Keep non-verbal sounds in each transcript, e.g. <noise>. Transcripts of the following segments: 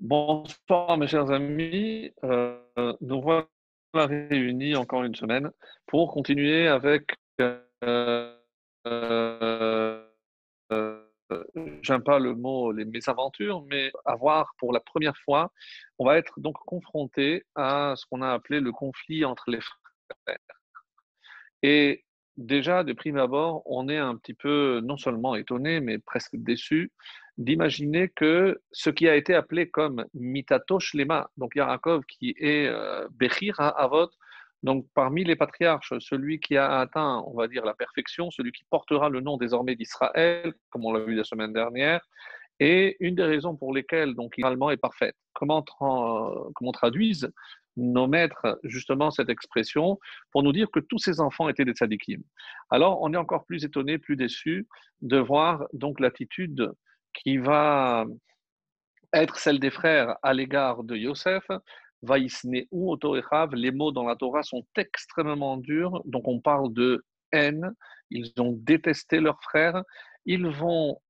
Bonsoir mes chers amis, euh, nous voilà réunis encore une semaine pour continuer avec, euh, euh, j'aime pas le mot les mésaventures, mais avoir pour la première fois, on va être donc confronté à ce qu'on a appelé le conflit entre les frères. Et déjà, de prime abord, on est un petit peu non seulement étonné, mais presque déçu d'imaginer que ce qui a été appelé comme mitatosh lema, donc Yarakov qui est euh, Bechir Avot, donc parmi les patriarches, celui qui a atteint, on va dire, la perfection, celui qui portera le nom désormais d'Israël, comme on l'a vu la semaine dernière, et une des raisons pour lesquelles donc l'allemand est parfaite. Comment, comment traduisent nos maîtres justement cette expression pour nous dire que tous ces enfants étaient des tzadikim? Alors on est encore plus étonné, plus déçu de voir donc l'attitude qui va être celle des frères à l'égard de Yosef. ou les mots dans la Torah sont extrêmement durs, donc on parle de haine, ils ont détesté leur frère, ils vont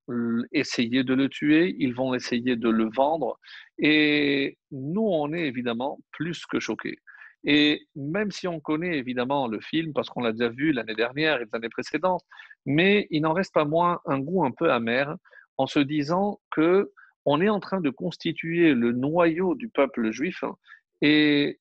essayer de le tuer, ils vont essayer de le vendre, et nous, on est évidemment plus que choqués. Et même si on connaît évidemment le film, parce qu'on l'a déjà vu l'année dernière et les années précédentes, mais il n'en reste pas moins un goût un peu amer en se disant que on est en train de constituer le noyau du peuple juif et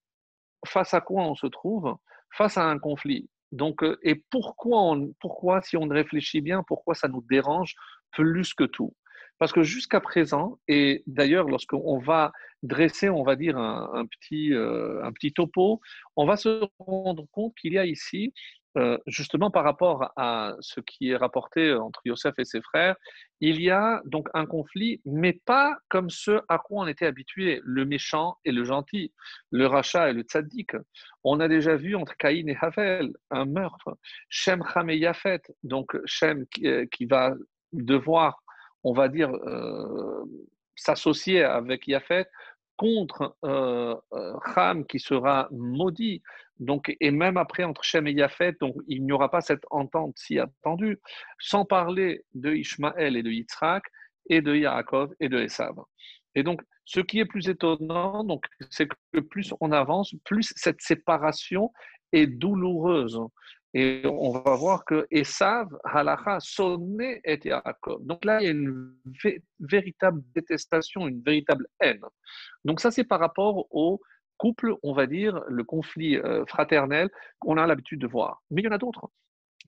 face à quoi on se trouve? Face à un conflit. Donc, euh, et pourquoi, pourquoi, si on réfléchit bien, pourquoi ça nous dérange plus que tout? Parce que jusqu'à présent, et d'ailleurs, lorsqu'on va dresser, on va dire, un, petit, euh, un petit topo, on va se rendre compte qu'il y a ici euh, justement par rapport à ce qui est rapporté entre Yosef et ses frères, il y a donc un conflit, mais pas comme ce à quoi on était habitué, le méchant et le gentil, le rachat et le tzaddik. On a déjà vu entre Caïn et Havel un meurtre. Shem, Ham et Yafet, donc Shem qui, euh, va devoir, on va dire, euh, s'associer avec Yafet contre euh, Ham qui sera maudit. Donc, et même après, entre Shem et Yafet, donc, il n'y aura pas cette entente si attendue, sans parler de Ishmaël et de Yitzhak, et de Yaakov et de Esav. Et donc, ce qui est plus étonnant, c'est que plus on avance, plus cette séparation est douloureuse. Et on va voir que Esav, Halacha, sonné et Yaakov. Donc là, il y a une véritable détestation, une véritable haine. Donc ça, c'est par rapport au couple, on va dire, le conflit euh, fraternel qu'on a l'habitude de voir. Mais il y en a d'autres.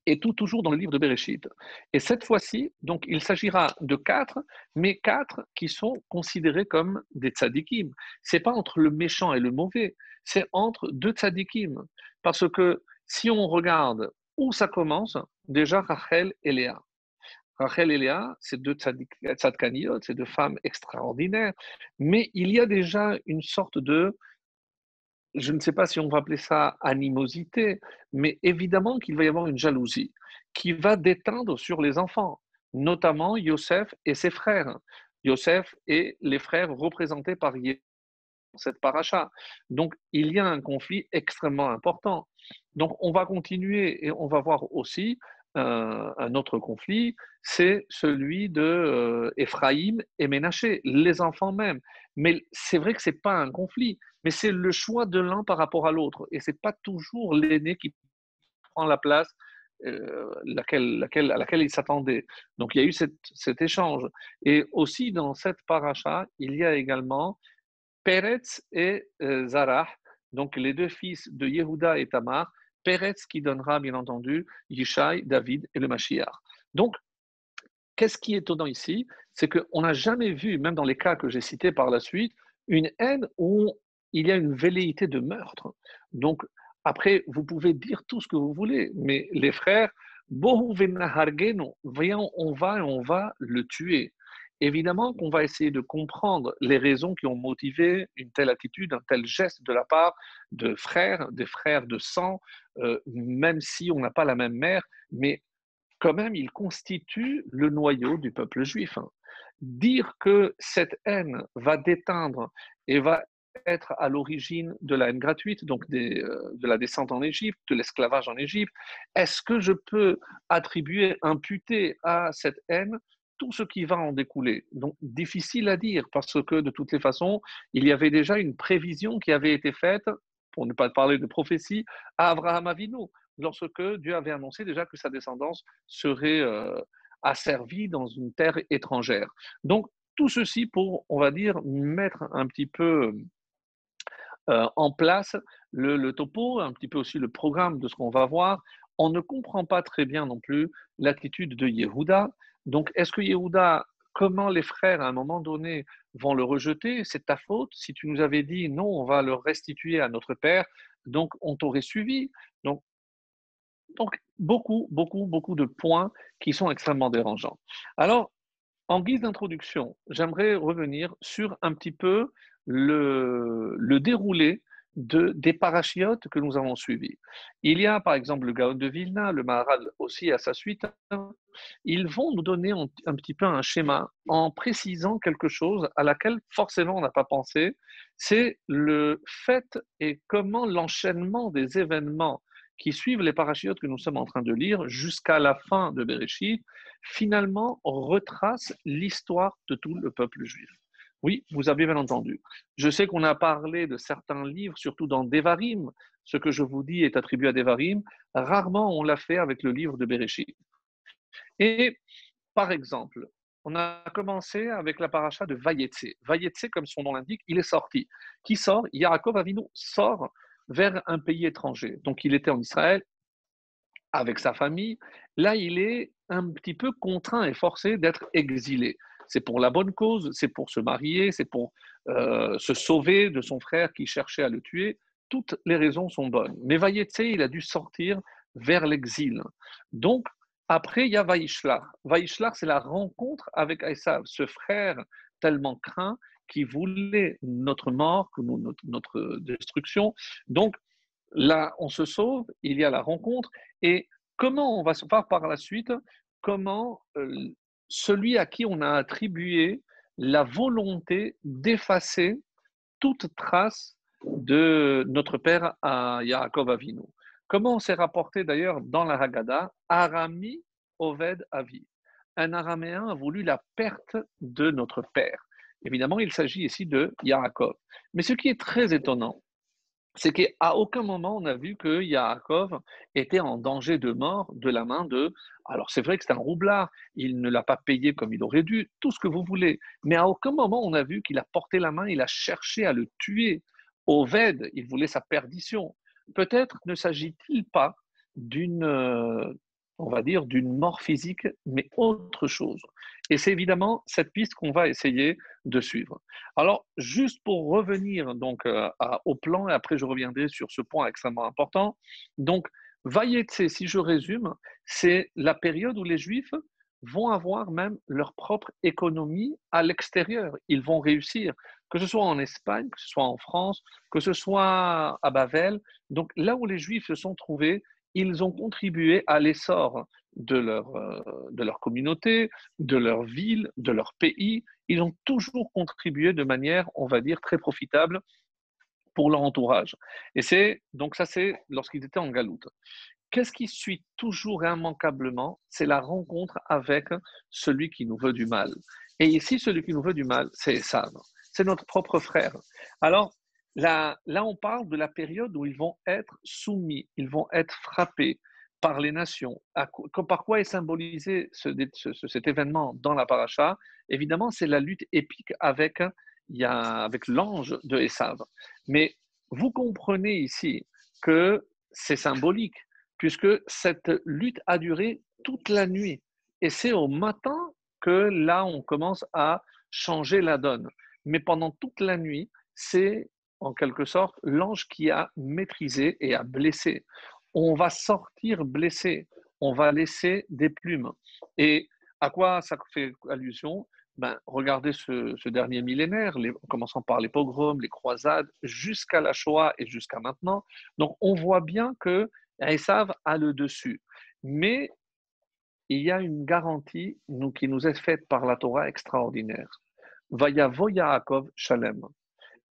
Et tout toujours dans le livre de Bereshit. Et cette fois-ci, donc, il s'agira de quatre, mais quatre qui sont considérés comme des tzadikim. C'est pas entre le méchant et le mauvais, c'est entre deux tzadikim. Parce que si on regarde où ça commence, déjà Rachel et Léa. Rachel et Léa, c'est deux tzadkaniot, c'est deux femmes extraordinaires, mais il y a déjà une sorte de je ne sais pas si on va appeler ça animosité, mais évidemment qu'il va y avoir une jalousie qui va déteindre sur les enfants, notamment Yosef et ses frères. Yosef et les frères représentés par cette paracha. Donc, il y a un conflit extrêmement important. Donc, on va continuer et on va voir aussi euh, un autre conflit, c'est celui de euh, et Ménaché, les enfants même. Mais c'est vrai que c'est pas un conflit, mais c'est le choix de l'un par rapport à l'autre. Et c'est pas toujours l'aîné qui prend la place euh, laquelle, laquelle, à laquelle il s'attendait. Donc il y a eu cet échange. Et aussi dans cette paracha, il y a également Peretz et euh, Zarah, donc les deux fils de Yehuda et Tamar, Peretz qui donnera bien entendu Yishai, David et le Mashiach. Donc, qu'est-ce qui est étonnant ici? C'est qu'on n'a jamais vu, même dans les cas que j'ai cités par la suite, une haine où il y a une velléité de meurtre. Donc, après, vous pouvez dire tout ce que vous voulez, mais les frères, voyons, on va on va le tuer. Évidemment qu'on va essayer de comprendre les raisons qui ont motivé une telle attitude, un tel geste de la part de frères, des frères de sang, euh, même si on n'a pas la même mère, mais quand même, il constitue le noyau du peuple juif. Dire que cette haine va déteindre et va être à l'origine de la haine gratuite, donc euh, de la descente en Égypte, de l'esclavage en Égypte, est-ce que je peux attribuer, imputer à cette haine tout ce qui va en découler. Donc, difficile à dire parce que de toutes les façons, il y avait déjà une prévision qui avait été faite, pour ne pas parler de prophétie, à Abraham Avinu, lorsque Dieu avait annoncé déjà que sa descendance serait euh, asservie dans une terre étrangère. Donc, tout ceci pour, on va dire, mettre un petit peu euh, en place le, le, topo, un petit peu aussi le programme de ce qu'on va voir. On ne comprend pas très bien non plus l'attitude de Yehuda, donc, est-ce que Yehuda, comment les frères, à un moment donné, vont le rejeter? C'est ta faute. Si tu nous avais dit non, on va le restituer à notre père, donc on t'aurait suivi. Donc, beaucoup, beaucoup, beaucoup de points qui sont extrêmement dérangeants. Alors, en guise d'introduction, j'aimerais revenir sur un petit peu le déroulé de, des parachiotes que nous avons suivis. Il y a par exemple le Gaon de Vilna, le Maharal aussi à sa suite. Ils vont nous donner un, petit peu un schéma en précisant quelque chose à laquelle forcément on n'a pas pensé. C'est le fait et comment l'enchaînement des événements qui suivent les parachiotes que nous sommes en train de lire jusqu'à la fin de Bereshit, finalement retrace l'histoire de tout le peuple juif. Oui, vous avez bien entendu. Je sais qu'on a parlé de certains livres, surtout dans Devarim. Ce que je vous dis est attribué à Devarim. Rarement on l'a fait avec le livre de Bereshit. Et par exemple, on a commencé avec la paracha de Vayetse. Vayetse, comme son nom l'indique, il est sorti. Qui sort? Yaakov Avinu sort vers un pays étranger. Donc il était en Israël avec sa famille. Là, il est un petit peu contraint et forcé d'être exilé c'est pour la bonne cause, c'est pour se marier, c'est pour euh, se sauver de son frère qui cherchait à le tuer. Toutes les raisons sont bonnes. Mais Vayetse, il a dû sortir vers l'exil. Donc, après, il y a Vaishlar. Vaishlar, c'est la rencontre avec Esav, ce frère tellement craint qui voulait notre mort, notre, destruction. Donc, là, on se sauve, il y a la rencontre. Et comment on va se voir par la suite? Comment euh, celui à qui on a attribué la volonté d'effacer toute trace de notre père à Yaakov Avinu. Comment on s'est rapporté d'ailleurs dans la Haggadah? Arami Oved Avi. Un araméen a voulu la perte de notre père. Évidemment, il s'agit ici de Yaakov. Mais ce qui est très étonnant, c'est qu'à aucun moment on a vu que Yaakov était en danger de mort de la main de. Alors c'est vrai que c'est un roublard, il ne l'a pas payé comme il aurait dû, tout ce que vous voulez, mais à aucun moment on a vu qu'il a porté la main, il a cherché à le tuer. Oved, il voulait sa perdition. Peut-être ne s'agit-il pas d'une euh, on va dire, d'une mort physique, mais autre chose. Et c'est évidemment cette piste qu'on va essayer de suivre. Alors, juste pour revenir donc euh, au plan, et après je reviendrai sur ce point extrêmement important. Donc, Vayetse, si je résume, c'est la période où les Juifs vont avoir même leur propre économie à l'extérieur. Ils vont réussir, que ce soit en Espagne, que ce soit en France, que ce soit à Bavel. Donc là où les Juifs se sont trouvés, ils ont contribué à l'essor de leur, euh, de leur communauté, de leur ville, de leur pays. Ils ont toujours contribué de manière, on va dire, très profitable pour leur entourage. Et c'est donc ça, c'est lorsqu'ils étaient en galoute. Qu'est-ce qui suit toujours et immanquablement C'est la rencontre avec celui qui nous veut du mal. Et ici, celui qui nous veut du mal, c'est Esav. C'est notre propre frère. Alors, Là, on parle de la période où ils vont être soumis, ils vont être frappés par les nations. par quoi est symbolisé cet événement dans la paracha? Évidemment, c'est la lutte épique avec, avec l'ange de Esav. Mais vous comprenez ici que c'est symbolique, puisque cette lutte a duré toute la nuit. Et c'est au matin que là, on commence à changer la donne. Mais pendant toute la nuit, c'est en quelque sorte, l'ange qui a maîtrisé et a blessé. On va sortir blessé, on va laisser des plumes. Et à quoi ça fait allusion? Ben, Regardez ce, dernier millénaire, en commençant par les pogroms, les croisades, jusqu'à la Shoah et jusqu'à maintenant. Donc on voit bien que Esav a le dessus. Mais il y a une garantie qui nous est faite par la Torah extraordinaire. Vaya Yaakov Shalem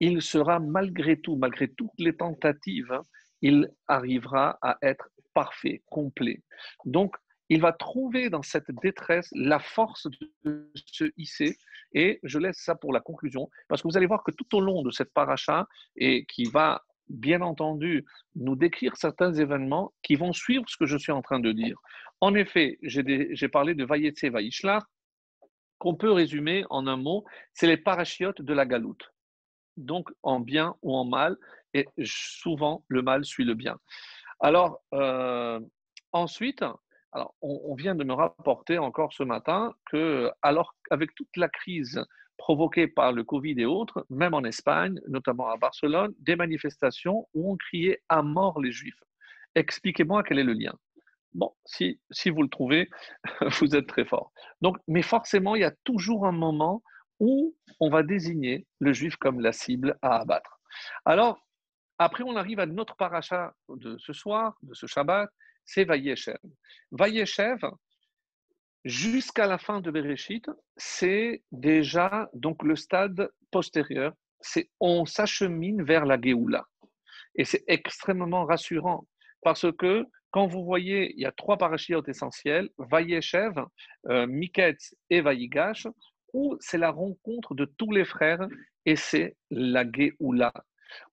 il sera malgré tout, malgré toutes les tentatives, hein, il arrivera à être parfait, complet. Donc, il va trouver dans cette détresse la force de se hisser. Et je laisse ça pour la conclusion, parce que vous allez voir que tout au long de cette paracha, et qui va bien entendu nous décrire certains événements qui vont suivre ce que je suis en train de dire. En effet, j'ai parlé de Vayetse Vaishlar, qu'on peut résumer en un mot, c'est les parachiotes de la galoute. Donc en bien ou en mal, et souvent le mal suit le bien. Alors, euh, ensuite, alors, on, vient de me rapporter encore ce matin que, alors avec toute la crise provoquée par le Covid et autres, même en Espagne, notamment à Barcelone, des manifestations où on criait à mort les Juifs. Expliquez-moi quel est le lien. Bon, si, si vous le trouvez, <laughs> vous êtes très fort. Donc, mais forcément, il y a toujours un moment où on va désigner le Juif comme la cible à abattre. Alors, après, on arrive à notre paracha de ce soir, de ce Shabbat, c'est Vayeshev. Vayeshev, jusqu'à la fin de Bereshit, c'est déjà donc le stade postérieur. C'est on s'achemine vers la Géoula. Et c'est extrêmement rassurant parce que quand vous voyez, il y a trois parachiotes essentiels, Vayeshev, euh, Miketz et Vayigash, où c'est la rencontre de tous les frères et c'est la Géoula.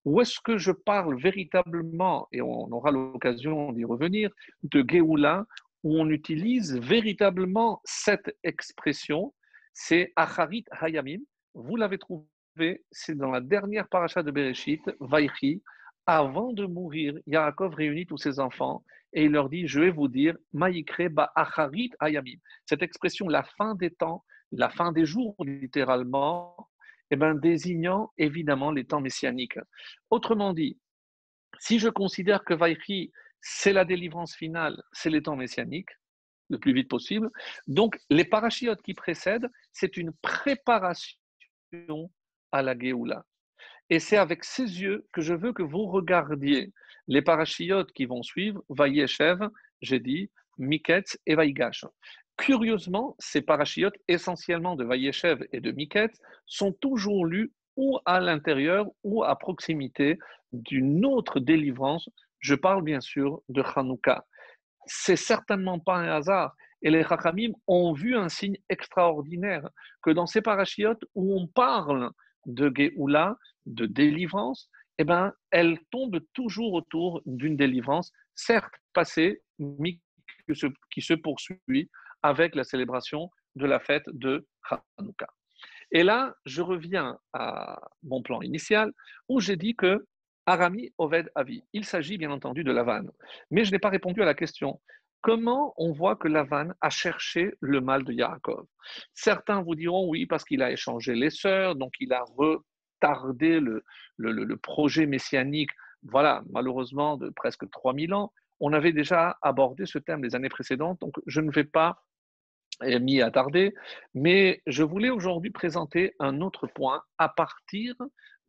Où est-ce que je parle véritablement, et on aura l'occasion d'y revenir, de Géoula, où on utilise véritablement cette expression, c'est Acharit Hayamim. Vous l'avez trouvé, c'est dans la dernière paracha de Bereshit, Vaïchi. Avant de mourir, Yaakov réunit tous ses enfants et il leur dit Je vais vous dire, Maïkre ba Acharit Hayamim. Cette expression, la fin des temps, la fin des jours, littéralement, eh ben, désignant évidemment les temps messianiques. Autrement dit, si je considère que Vaïchi, c'est la délivrance finale, c'est les temps messianiques, le plus vite possible, donc les parachiotes qui précèdent, c'est une préparation à la Géoula. Et c'est avec ces yeux que je veux que vous regardiez les parachiotes qui vont suivre, Vaïechev, j'ai dit, Miketz et Vaïgash. Curieusement, ces parachiotes, essentiellement de Vayeshev et de Miket, sont toujours lus ou à l'intérieur ou à proximité d'une autre délivrance. Je parle bien sûr de Hanouka. C'est certainement pas un hasard. Et les Chachamim ont vu un signe extraordinaire que dans ces parachiotes où on parle de Géoula, de délivrance, eh ben, elle tombe toujours autour d'une délivrance, certes passée, mais qui se poursuit avec la célébration de la fête de Hanouka. Et là, je reviens à mon plan initial où j'ai dit que Arami Oved Avi. Il s'agit bien entendu de Lavan. Mais je n'ai pas répondu à la question. Comment on voit que Lavan a cherché le mal de Yaakov? Certains vous diront oui, parce qu'il a échangé les sœurs, donc il a retardé le, le, le projet messianique, voilà, malheureusement, de presque 3000 ans. On avait déjà abordé ce thème les années précédentes, donc je ne vais pas mis à tarder, mais je voulais aujourd'hui présenter un autre point à partir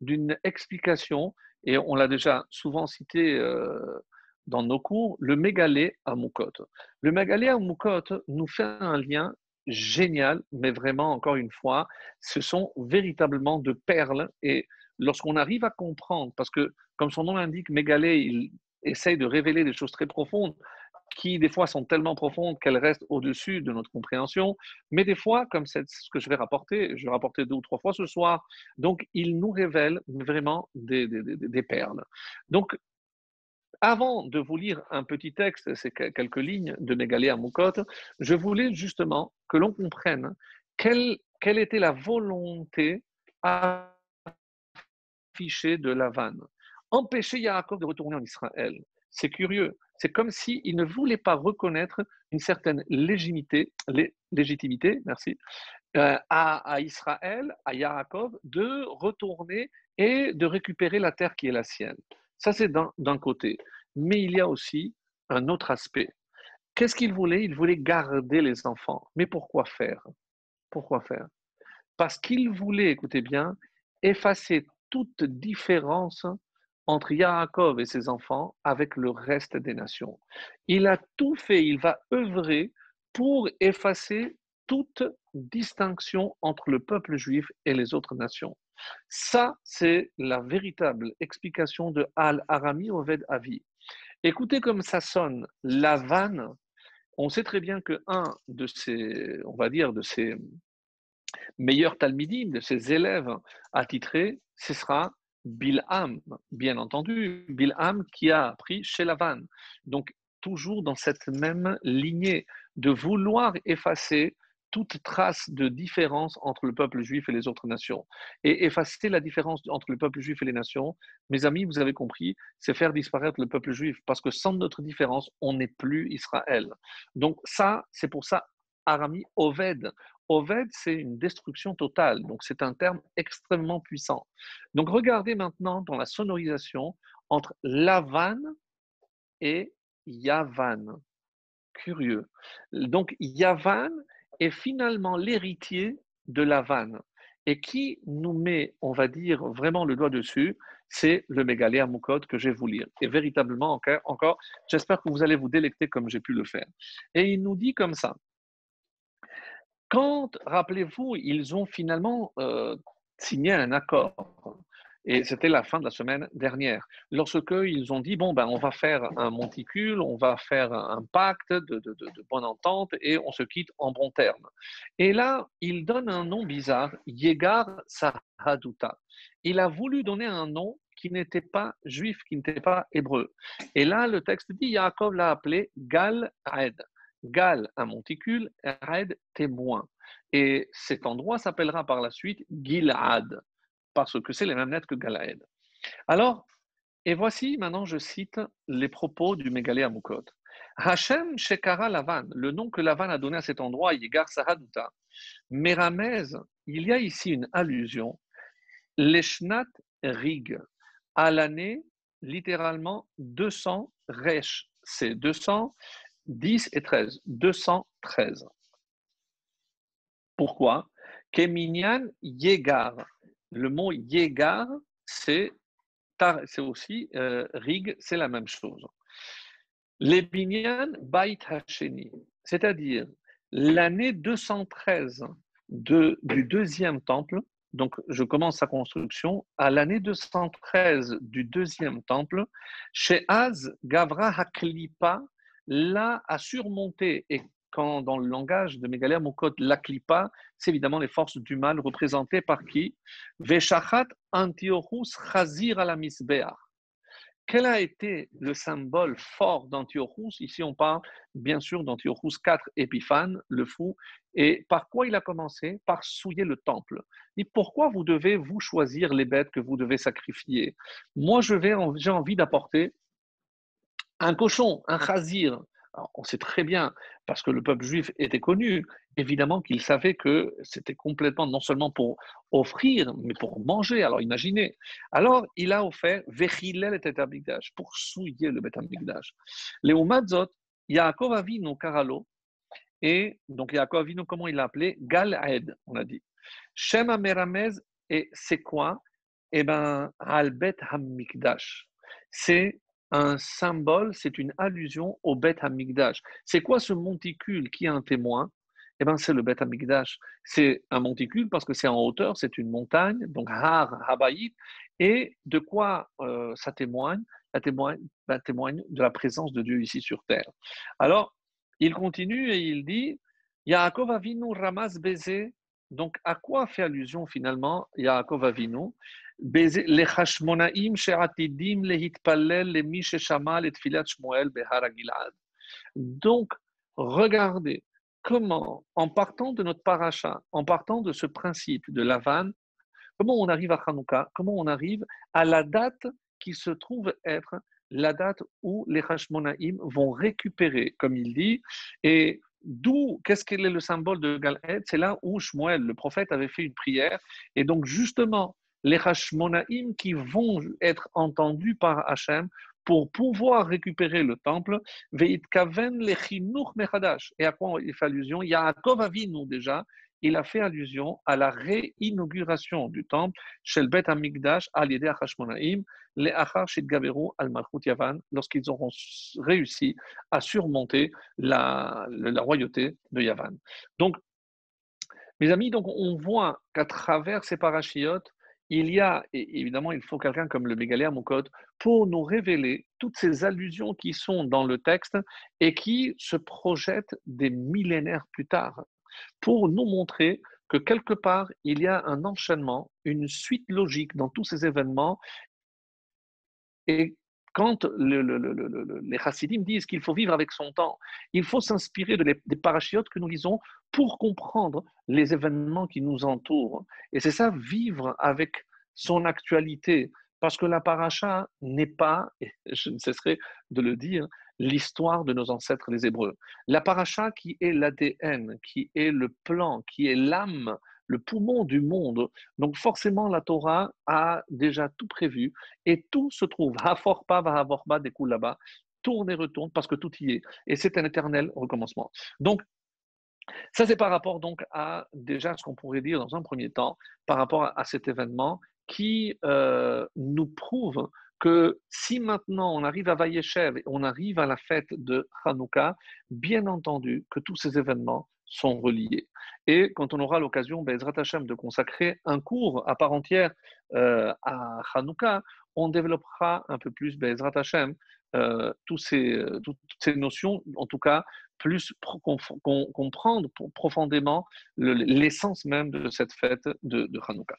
d'une explication, et on l'a déjà souvent cité euh, dans nos cours, le mégalé à Moukot. Le mégalé à Moukot nous fait un lien génial, mais vraiment, encore une fois, ce sont véritablement de perles, et lorsqu'on arrive à comprendre, parce que comme son nom l'indique, mégalé, il essaye de révéler des choses très profondes, qui des fois sont tellement profondes qu'elles restent au-dessus de notre compréhension, mais des fois, comme c'est ce que je vais rapporter, je vais rapporter deux ou trois fois ce soir, donc il nous révèle vraiment des, perles. Donc, avant de vous lire un petit texte, c'est quelques lignes de Mégalé à Moukot, je voulais justement que l'on comprenne quelle, quelle était la volonté affichée de Lavan. Empêcher Yaakov de retourner en Israël. C'est curieux. C'est comme s'il ne voulait pas reconnaître une certaine légitimité, légitimité merci, euh, à, Israël, à Yaakov, de retourner et de récupérer la terre qui est la sienne. Ça, c'est d'un côté. Mais il y a aussi un autre aspect. Qu'est-ce qu'il voulait? Il voulait garder les enfants. Mais pourquoi faire? Pourquoi faire? Parce qu'il voulait, écoutez bien, effacer toute différence entre Yaakov et ses enfants avec le reste des nations. Il a tout fait, il va œuvrer pour effacer toute distinction entre le peuple juif et les autres nations. Ça, c'est la véritable explication de Al-Arami Oved Avi. Écoutez comme ça sonne, la vanne, on sait très bien que un de ces, on va dire, de ces meilleurs talmidim, de ses élèves attitrés, ce sera Bilham, bien entendu, Bilham qui a appris chez Lavan. Donc, toujours dans cette même lignée de vouloir effacer toute trace de différence entre le peuple juif et les autres nations. Et effacer la différence entre le peuple juif et les nations, mes amis, vous avez compris, c'est faire disparaître le peuple juif, parce que sans notre différence, on n'est plus Israël. Donc ça, c'est pour ça, Arami Oved. C'est une destruction totale. Donc, c'est un terme extrêmement puissant. Donc, regardez maintenant dans la sonorisation entre Lavan et Yavan. Curieux. Donc, Yavan est finalement l'héritier de Lavan. Et qui nous met, on va dire, vraiment le doigt dessus, c'est le Mégalé Moukot que je vais vous lire. Et véritablement, encore, encore j'espère que vous allez vous délecter comme j'ai pu le faire. Et il nous dit comme ça quand, rappelez-vous, ils ont finalement euh, signé un accord, et c'était la fin de la semaine dernière, lorsque ils ont dit, bon, ben, on va faire un monticule, on va faire un pacte de, de, bonne entente, et on se quitte en bons termes. Et là, il donne un nom bizarre, Yegar Sahaduta. Il a voulu donner un nom qui n'était pas juif, qui n'était pas hébreu. Et là, le texte dit, Yaakov l'a appelé Gal Aed. Gal, un monticule, Red, témoin. Et cet endroit s'appellera par la suite Gilad, parce que c'est les mêmes lettres que Galaed. Alors, et voici maintenant, je cite les propos du Mégalé Amukot. Hachem Shekara Lavan, le nom que Lavan a donné à cet endroit, Yigar Sahaduta. Meramez, il y a ici une allusion, Leshnat Rig, à l'année littéralement 200 Resh, c'est 200 10 et 13, 213. Pourquoi? Keminyan Yegar. Le mot Yegar, c'est aussi euh, Rig, c'est la même chose. Les Binyan Bait Hasheni, c'est-à-dire l'année 213 de, du deuxième temple, donc je commence sa construction, à l'année 213 du deuxième temple, chez Az Gavra Haklipa là à surmonter, et quand dans le langage de Mégalère Mokot, la klipa, c'est évidemment les forces du mal représentées par qui? Veshachat Antiochus Chazir à la Quel a été le symbole fort d'Antiochus? Ici, on parle bien sûr d'Antiochus IV Épiphane, le fou. Et par quoi il a commencé? Par souiller le temple. Et pourquoi vous devez, vous, choisir les bêtes que vous devez sacrifier? Moi, j'ai envie d'apporter un cochon, un chazir. on sait très bien, parce que le peuple juif était connu, évidemment qu'il savait que c'était complètement non seulement pour offrir, mais pour manger. Alors imaginez. Alors il a offert Vechilel et Amigdash, pour souiller le Bet Amigdash. Léo Madzot, Yaakov Avinu Karalo, et donc Yaakov Avinu, comment il l'a appelé? Gal on a dit. Shem Ameramez, et c'est quoi? Eh bien, Albet Hamikdash. C'est un symbole, c'est une allusion au Beth Hamikdash. C'est quoi ce monticule qui est un témoin? Eh bien, c'est le Beth Hamikdash. C'est un monticule parce que c'est en hauteur, c'est une montagne, donc Har Habayit. Et de quoi euh, ça témoigne? Ça témoigne, de la présence de Dieu ici sur terre. Alors, il continue et il dit Yaakov Avinu Ramas Bézé. Donc, à quoi fait allusion finalement Yaakov Avinu? Donc, regardez comment, en partant de notre paracha, en partant de ce principe de la vanne, comment on arrive à Hanouka, comment on arrive à la date qui se trouve être la date où les Hashmonaïm vont récupérer, comme il dit, et d'où, qu'est-ce qu'il est le symbole de Galhed C'est là où Shmuel, le prophète, avait fait une prière, et donc justement, les Hashmonaïm qui vont être entendus par Hachem pour pouvoir récupérer le temple, Mechadash. Et à quoi il fait allusion? Yaakov Avinu déjà, il a fait allusion à la réinauguration du temple chez le Bet Amigdash les Achar al Malchut Yavan, lorsqu'ils auront réussi à surmonter la, la royauté de Yavan. Donc, mes amis, donc on voit qu'à travers ces parachiotes, il y a, et évidemment, il faut quelqu'un comme le Mégaléa Moukot pour nous révéler toutes ces allusions qui sont dans le texte et qui se projettent des millénaires plus tard, pour nous montrer que quelque part, il y a un enchaînement, une suite logique dans tous ces événements. Quand les chassidim disent qu'il faut vivre avec son temps, il faut s'inspirer des parachiotes que nous lisons pour comprendre les événements qui nous entourent. Et c'est ça, vivre avec son actualité. Parce que la paracha n'est pas, et je ne cesserai de le dire, l'histoire de nos ancêtres les Hébreux. La paracha qui est l'ADN, qui est le plan, qui est l'âme le poumon du monde. Donc forcément, la Torah a déjà tout prévu et tout se trouve. <laughs> Haforpa va havorba des coups là-bas. Tourne et retourne parce que tout y est. Et c'est un éternel recommencement. Donc, ça, c'est par rapport donc à déjà ce qu'on pourrait dire dans un premier temps, par rapport à, cet événement qui euh, nous prouve que si maintenant on arrive à Vayeshev on arrive à la fête de Hanouka, bien entendu que tous ces événements sont reliés. Et quand on aura l'occasion, Bezrat Hashem, de consacrer un cours à part entière euh, à Hanouka, on développera un peu plus Bezrat Hashem, euh, ces, euh, toutes ces notions, en tout cas, plus comprendre profondément l'essence même de cette fête de, de Hanouka.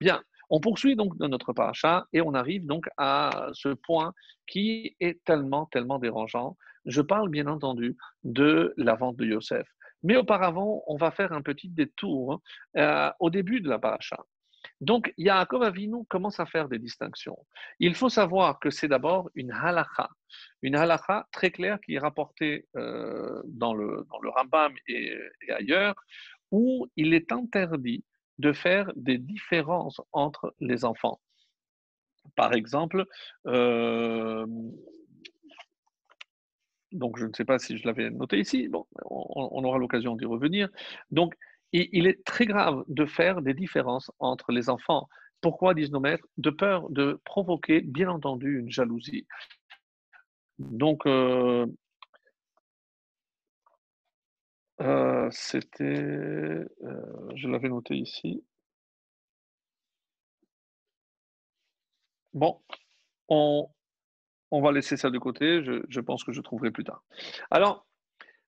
Bien, on poursuit donc dans notre paracha et on arrive donc à ce point qui est tellement, tellement dérangeant. Je parle bien entendu de la vente de Yosef. Mais auparavant, on va faire un petit détour euh, au début de la paracha. Donc, Yaakov Avinu commence à faire des distinctions. Il faut savoir que c'est d'abord une halakha, une halakha très claire qui est rapportée euh, dans, le, dans le Rambam et, ailleurs, où il est interdit de faire des différences entre les enfants. Par exemple, euh, donc je ne sais pas si je l'avais noté ici, bon, on, aura l'occasion d'y revenir. Donc il, est très grave de faire des différences entre les enfants. Pourquoi, disent nos maîtres? De peur de provoquer, bien entendu, une jalousie. Donc, euh, euh, c'était, euh, je l'avais noté ici. Bon, on, on va laisser ça de côté, je, pense que je trouverai plus tard. Alors,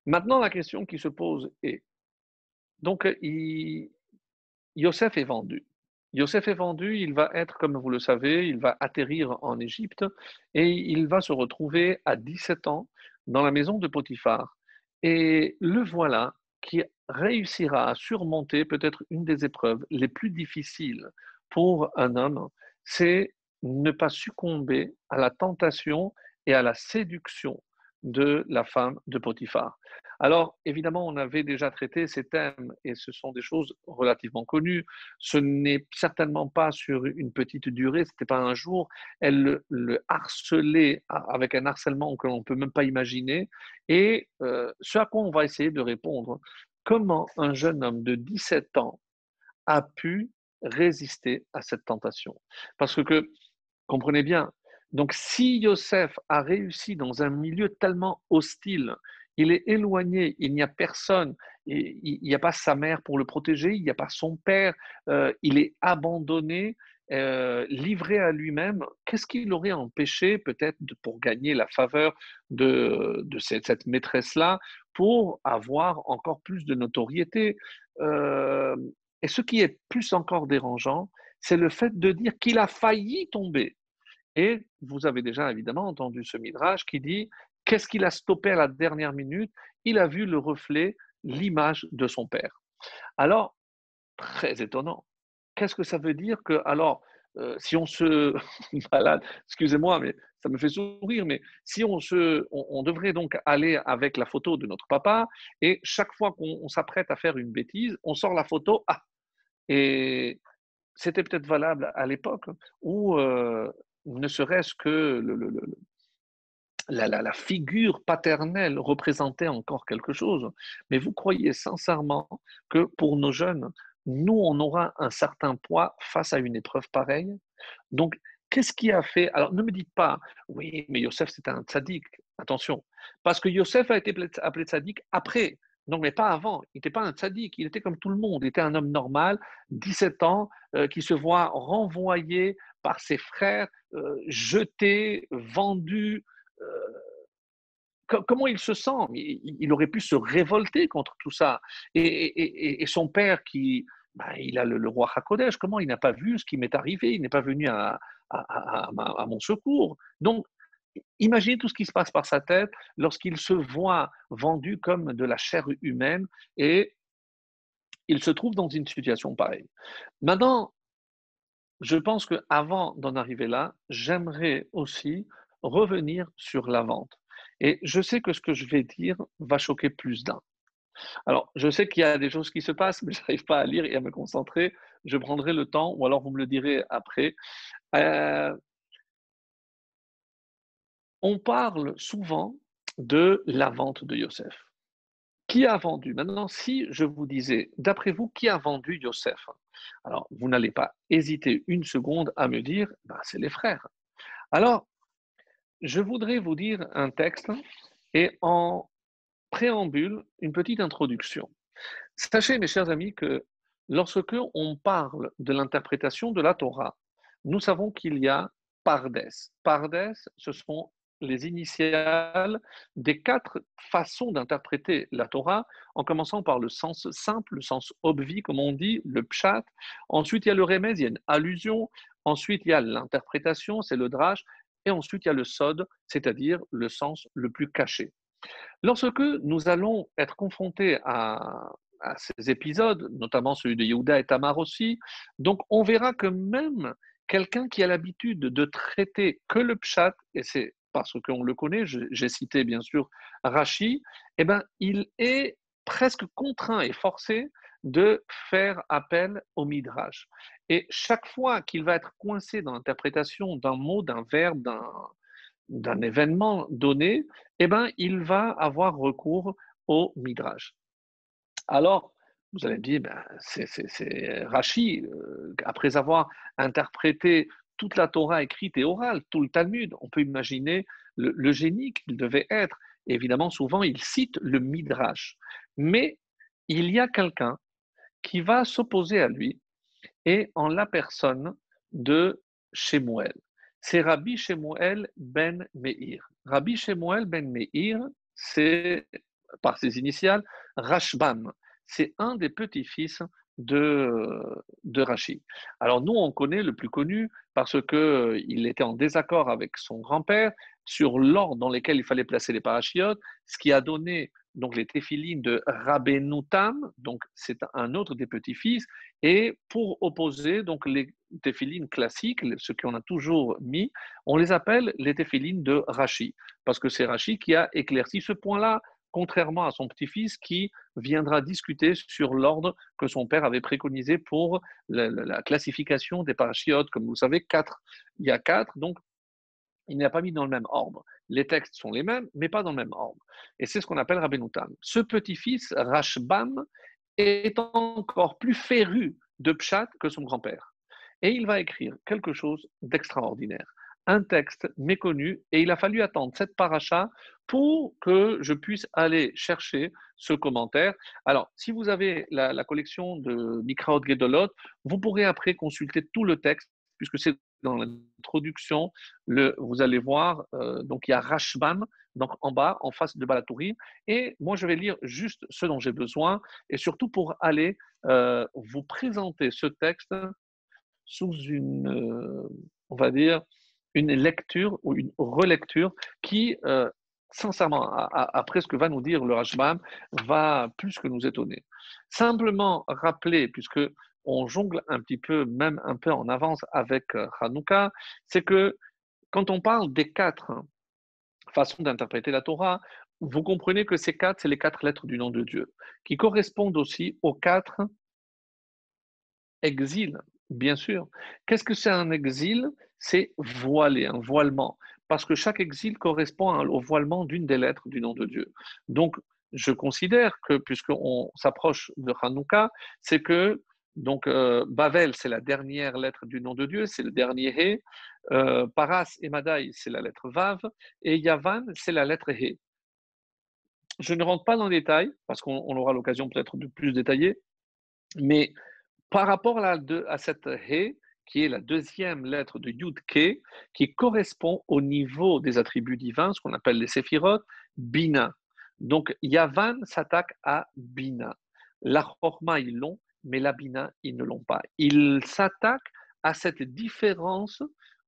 maintenant, la question qui se pose est, donc, Yosef est vendu. Yosef est vendu, il va être, comme vous le savez, il va atterrir en Égypte et il va se retrouver à 17 ans dans la maison de Potiphar. Et le voilà qui réussira à surmonter peut-être une des épreuves les plus difficiles pour un homme, c'est ne pas succomber à la tentation et à la séduction de la femme de Potiphar. Alors, évidemment, on avait déjà traité ces thèmes et ce sont des choses relativement connues. Ce n'est certainement pas sur une petite durée, ce n'était pas un jour. Elle le, harcelait avec un harcèlement que l'on ne peut même pas imaginer. Et euh, ce à quoi on va essayer de répondre, comment un jeune homme de 17 ans a pu résister à cette tentation? Parce que Comprenez bien. Donc, si Yosef a réussi dans un milieu tellement hostile, il est éloigné, il n'y a personne, il n'y a pas sa mère pour le protéger, il n'y a pas son père, euh, il est abandonné, euh, livré à lui-même, qu'est-ce qui l'aurait empêché peut-être pour gagner la faveur de, cette, maîtresse-là, pour avoir encore plus de notoriété euh, Et ce qui est plus encore dérangeant, c'est le fait de dire qu'il a failli tomber. Et vous avez déjà évidemment entendu ce midrash qui dit qu'est-ce qu'il a stoppé à la dernière minute? Il a vu le reflet, l'image de son père. Alors, très étonnant. Qu'est-ce que ça veut dire que, alors, euh, si on se <laughs> malade, excusez-moi, mais ça me fait sourire, mais si on se, on, devrait donc aller avec la photo de notre papa et chaque fois qu'on s'apprête à faire une bêtise, on sort la photo, ah, et c'était peut-être valable à l'époque où euh, ne serait-ce que la, figure paternelle représentait encore quelque chose. Mais vous croyez sincèrement que pour nos jeunes, nous, on aura un certain poids face à une épreuve pareille? Donc, qu'est-ce qui a fait? Alors, ne me dites pas, oui, mais Yosef, c'était un tzaddik. Attention, parce que Yosef a été appelé tzaddik après Non, mais pas avant. Il n'était pas un tzaddik, il était comme tout le monde. Il était un homme normal, 17 ans, euh, qui se voit renvoyé par ses frères, euh, jeté, vendu. Euh, comment il se sent? Il, aurait pu se révolter contre tout ça. Et, son père, qui, bah, il a le, roi Hakodesh, comment il n'a pas vu ce qui m'est arrivé? Il n'est pas venu à, à, mon secours. Donc, Imaginez tout ce qui se passe par sa tête lorsqu'il se voit vendu comme de la chair humaine et il se trouve dans une situation pareille. Maintenant, je pense qu'avant d'en arriver là, j'aimerais aussi revenir sur la vente. Et je sais que ce que je vais dire va choquer plus d'un. Alors, je sais qu'il y a des choses qui se passent, mais <laughs> je n'arrive pas à lire et à me concentrer. Je prendrai le temps, ou alors vous me le direz après. Euh, on parle souvent de la vente de Yosef. Qui a vendu? Maintenant, si je vous disais, d'après vous, qui a vendu Yosef? Alors, vous n'allez pas hésiter une seconde à me dire, ben, c'est les frères. Alors, je voudrais vous dire un texte et en préambule, une petite introduction. Sachez, mes chers amis, que lorsque on parle de l'interprétation de la Torah, nous savons qu'il y a Pardes. Pardes, ce sont les initiales des quatre façons d'interpréter la Torah, en commençant par le sens simple, le sens obvi, comme on dit, le pshat. Ensuite, il y a le remez, il y a une allusion. Ensuite, il y a l'interprétation, c'est le drash. Et ensuite, il y a le sod, c'est-à-dire le sens le plus caché. Lorsque nous allons être confrontés à, à ces épisodes, notamment celui de Yehuda et Tamar aussi, donc on verra que même quelqu'un qui a l'habitude de traiter que le pshat, et c'est parce qu'on le connaît, j'ai cité bien sûr Rachi, eh ben, il est presque contraint et forcé de faire appel au midrash. Et chaque fois qu'il va être coincé dans l'interprétation d'un mot, d'un verbe, d'un événement donné, eh ben, il va avoir recours au midrash. Alors, vous allez me dire, ben, c'est Rachi, euh, après avoir interprété toute la Torah écrite et orale, tout le Talmud. On peut imaginer le, génie qu'il devait être. évidemment, souvent, il cite le Midrash. Mais il y a quelqu'un qui va s'opposer à lui et en la personne de Shemuel. C'est Rabbi Shemuel ben Meir. Rabbi Shemuel ben Meir, c'est, par ses initiales, Rashbam. C'est un des petits-fils de, de Rachid. Alors nous, on connaît le plus connu parce qu'il euh, était en désaccord avec son grand-père sur l'ordre dans lequel il fallait placer les parachiotes, ce qui a donné donc les téphilines de Rabbenoutam, donc c'est un autre des petits-fils, et pour opposer donc les téphilines classiques, ceux qu'on a toujours mis, on les appelle les téphilines de Rachi, parce que c'est Rachi qui a éclairci ce point-là contrairement à son petit-fils qui viendra discuter sur l'ordre que son père avait préconisé pour la, classification des parachiotes. Comme vous savez, il y a quatre, donc il n'y a pas mis dans le même ordre. Les textes sont les mêmes, mais pas dans le même ordre. Et c'est ce qu'on appelle Rabbenoutam. Ce petit-fils, Rashbam, est encore plus féru de Pshat que son grand-père. Et il va écrire quelque chose d'extraordinaire un texte méconnu et il a fallu attendre cette paracha pour que je puisse aller chercher ce commentaire. Alors, si vous avez la, collection de Mikraot Gedolot, vous pourrez après consulter tout le texte, puisque c'est dans l'introduction, vous allez voir, euh, donc il y a Rashbam, donc en bas, en face de Balatouri, et moi je vais lire juste ce dont j'ai besoin, et surtout pour aller euh, vous présenter ce texte sous une, euh, on va dire, une lecture ou une relecture qui, euh, sincèrement, après ce que va nous dire le Rajbam, va plus que nous étonner. Simplement rappeler, puisque on jongle un petit peu, même un peu en avance avec euh, Hanouka, c'est que quand on parle des quatre façons d'interpréter la Torah, vous comprenez que ces quatre, c'est les quatre lettres du nom de Dieu, qui correspondent aussi aux quatre exils, bien sûr. Qu'est-ce que c'est un exil? C'est voilé, un voilement, parce que chaque exil correspond au voilement d'une des lettres du nom de Dieu. Donc, je considère que, puisqu'on s'approche de Hanouka, c'est que donc euh, Bavel, c'est la dernière lettre du nom de Dieu, c'est le dernier He. Euh, Paras et Madaï, c'est la lettre Vav. Et Yavan, c'est la lettre He. je ne rentre pas dans les détails, parce qu'on aura l'occasion peut-être de plus détailler, mais par rapport à, à cette He, qui est la deuxième lettre de Yud Ke, qui correspond au niveau des attributs divins, ce qu'on appelle les Séphirot, Bina. Donc Yavan s'attaque à Bina. La Chorma, ils l'ont, mais la Bina, ils ne l'ont pas. Ils s'attaquent à cette différence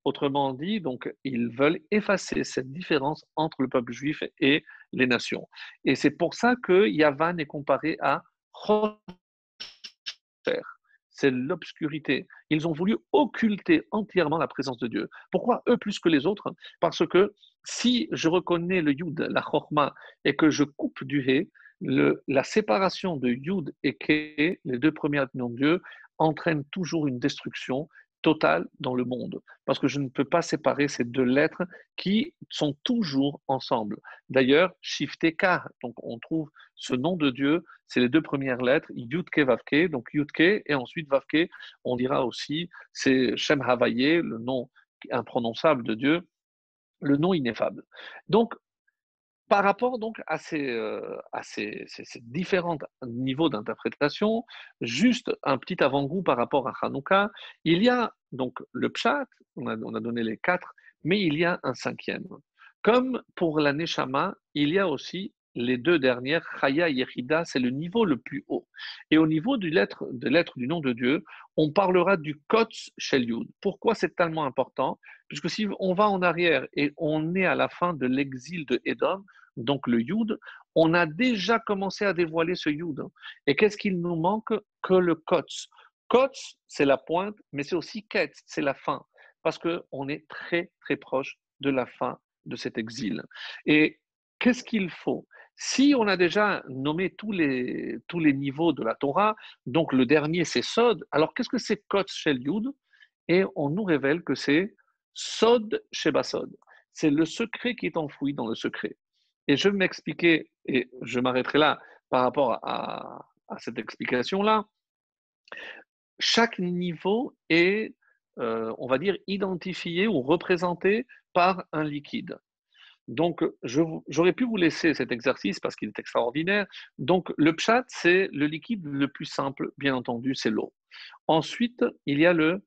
Autrement dit, donc, ils veulent effacer cette différence entre le peuple juif et les nations. Et c'est pour ça que Yavan est comparé à Rocher. C'est l'obscurité. Ils ont voulu occulter entièrement la présence de Dieu. Pourquoi eux plus que les autres? Parce que si je reconnais le Yud, la Chorma, et que je coupe du He, la séparation de Yud et Ke, les deux premiers noms de Dieu, entraîne toujours une destruction total dans le monde, parce que je ne peux pas séparer ces deux lettres qui sont toujours ensemble. D'ailleurs, Shifteka, donc on trouve ce nom de Dieu, c'est les deux premières lettres, Yudke Vavke, donc Yudke, et ensuite Vavke, on dira aussi, c'est Shem Havaye, le nom imprononçable de Dieu, le nom ineffable. Donc, par rapport donc à ces, euh, ces, différents niveaux d'interprétation, juste un petit avant-goût par rapport à Hanouka, il y a donc le Pshat, on a, on a donné les quatre, mais il y a un cinquième. Comme pour la Neshama, il y a aussi les deux dernières, Chaya et c'est le niveau le plus haut. Et au niveau du lettre, de l'être du nom de Dieu, on parlera du Kotz Shel Yud. Pourquoi c'est tellement important? Puisque si on va en arrière et on est à la fin de l'exil de Edom, donc le Yud, on a déjà commencé à dévoiler ce Yud. Et qu'est-ce qu'il nous manque Que le Kotz? Kotz, c'est la pointe, mais c'est aussi Ketz, c'est la fin. Parce qu'on est très, très proche de la fin de cet exil. Et qu'est-ce qu'il faut? Si on a déjà nommé tous les, niveaux de la Torah, donc le dernier c'est Sod, alors qu'est-ce que c'est Kotz Shel Yud? Et on nous révèle que c'est Sod Sheba Sod. C'est le secret qui est enfoui dans le secret. Et je vais m'expliquer, et je m'arrêterai là par rapport à, à cette explication-là. Chaque niveau est, euh, on va dire, identifié ou représenté par un liquide. Donc, j'aurais pu vous laisser cet exercice parce qu'il est extraordinaire. Donc, le pchat, c'est le liquide le plus simple, bien entendu, c'est l'eau. Ensuite, il y a le,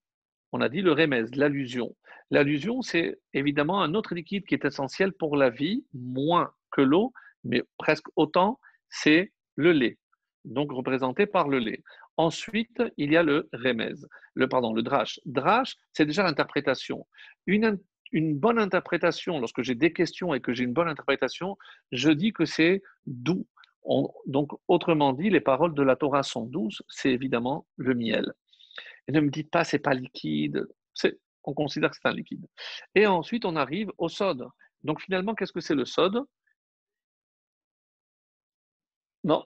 on a dit le remez, l'allusion. L'allusion, c'est évidemment un autre liquide qui est essentiel pour la vie, moins que l'eau, mais presque autant, c'est le lait, donc représenté par le lait. Ensuite, il y a le remez, le pardon, le drash. Drash, c'est déjà l'interprétation. Une, une bonne interprétation, lorsque j'ai des questions et que j'ai une bonne interprétation, je dis que c'est doux. donc, autrement dit, les paroles de la Torah sont douces, c'est évidemment le miel. Et ne me dites pas, c'est pas liquide, on considère que c'est un liquide. Et ensuite, on arrive au sod. Donc, finalement, qu'est-ce que c'est le sod? Non.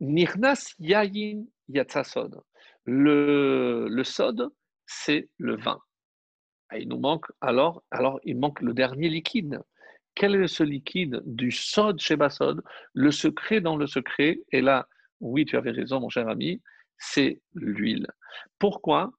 Nirnas yayin yatsasod. Le, le sod, c'est le vin. Ah, il nous manque alors, alors il manque le dernier liquide. Quel est ce liquide du sod chez Basod Le secret dans le secret, et là, oui, tu avais raison, mon cher ami, c'est l'huile. Pourquoi?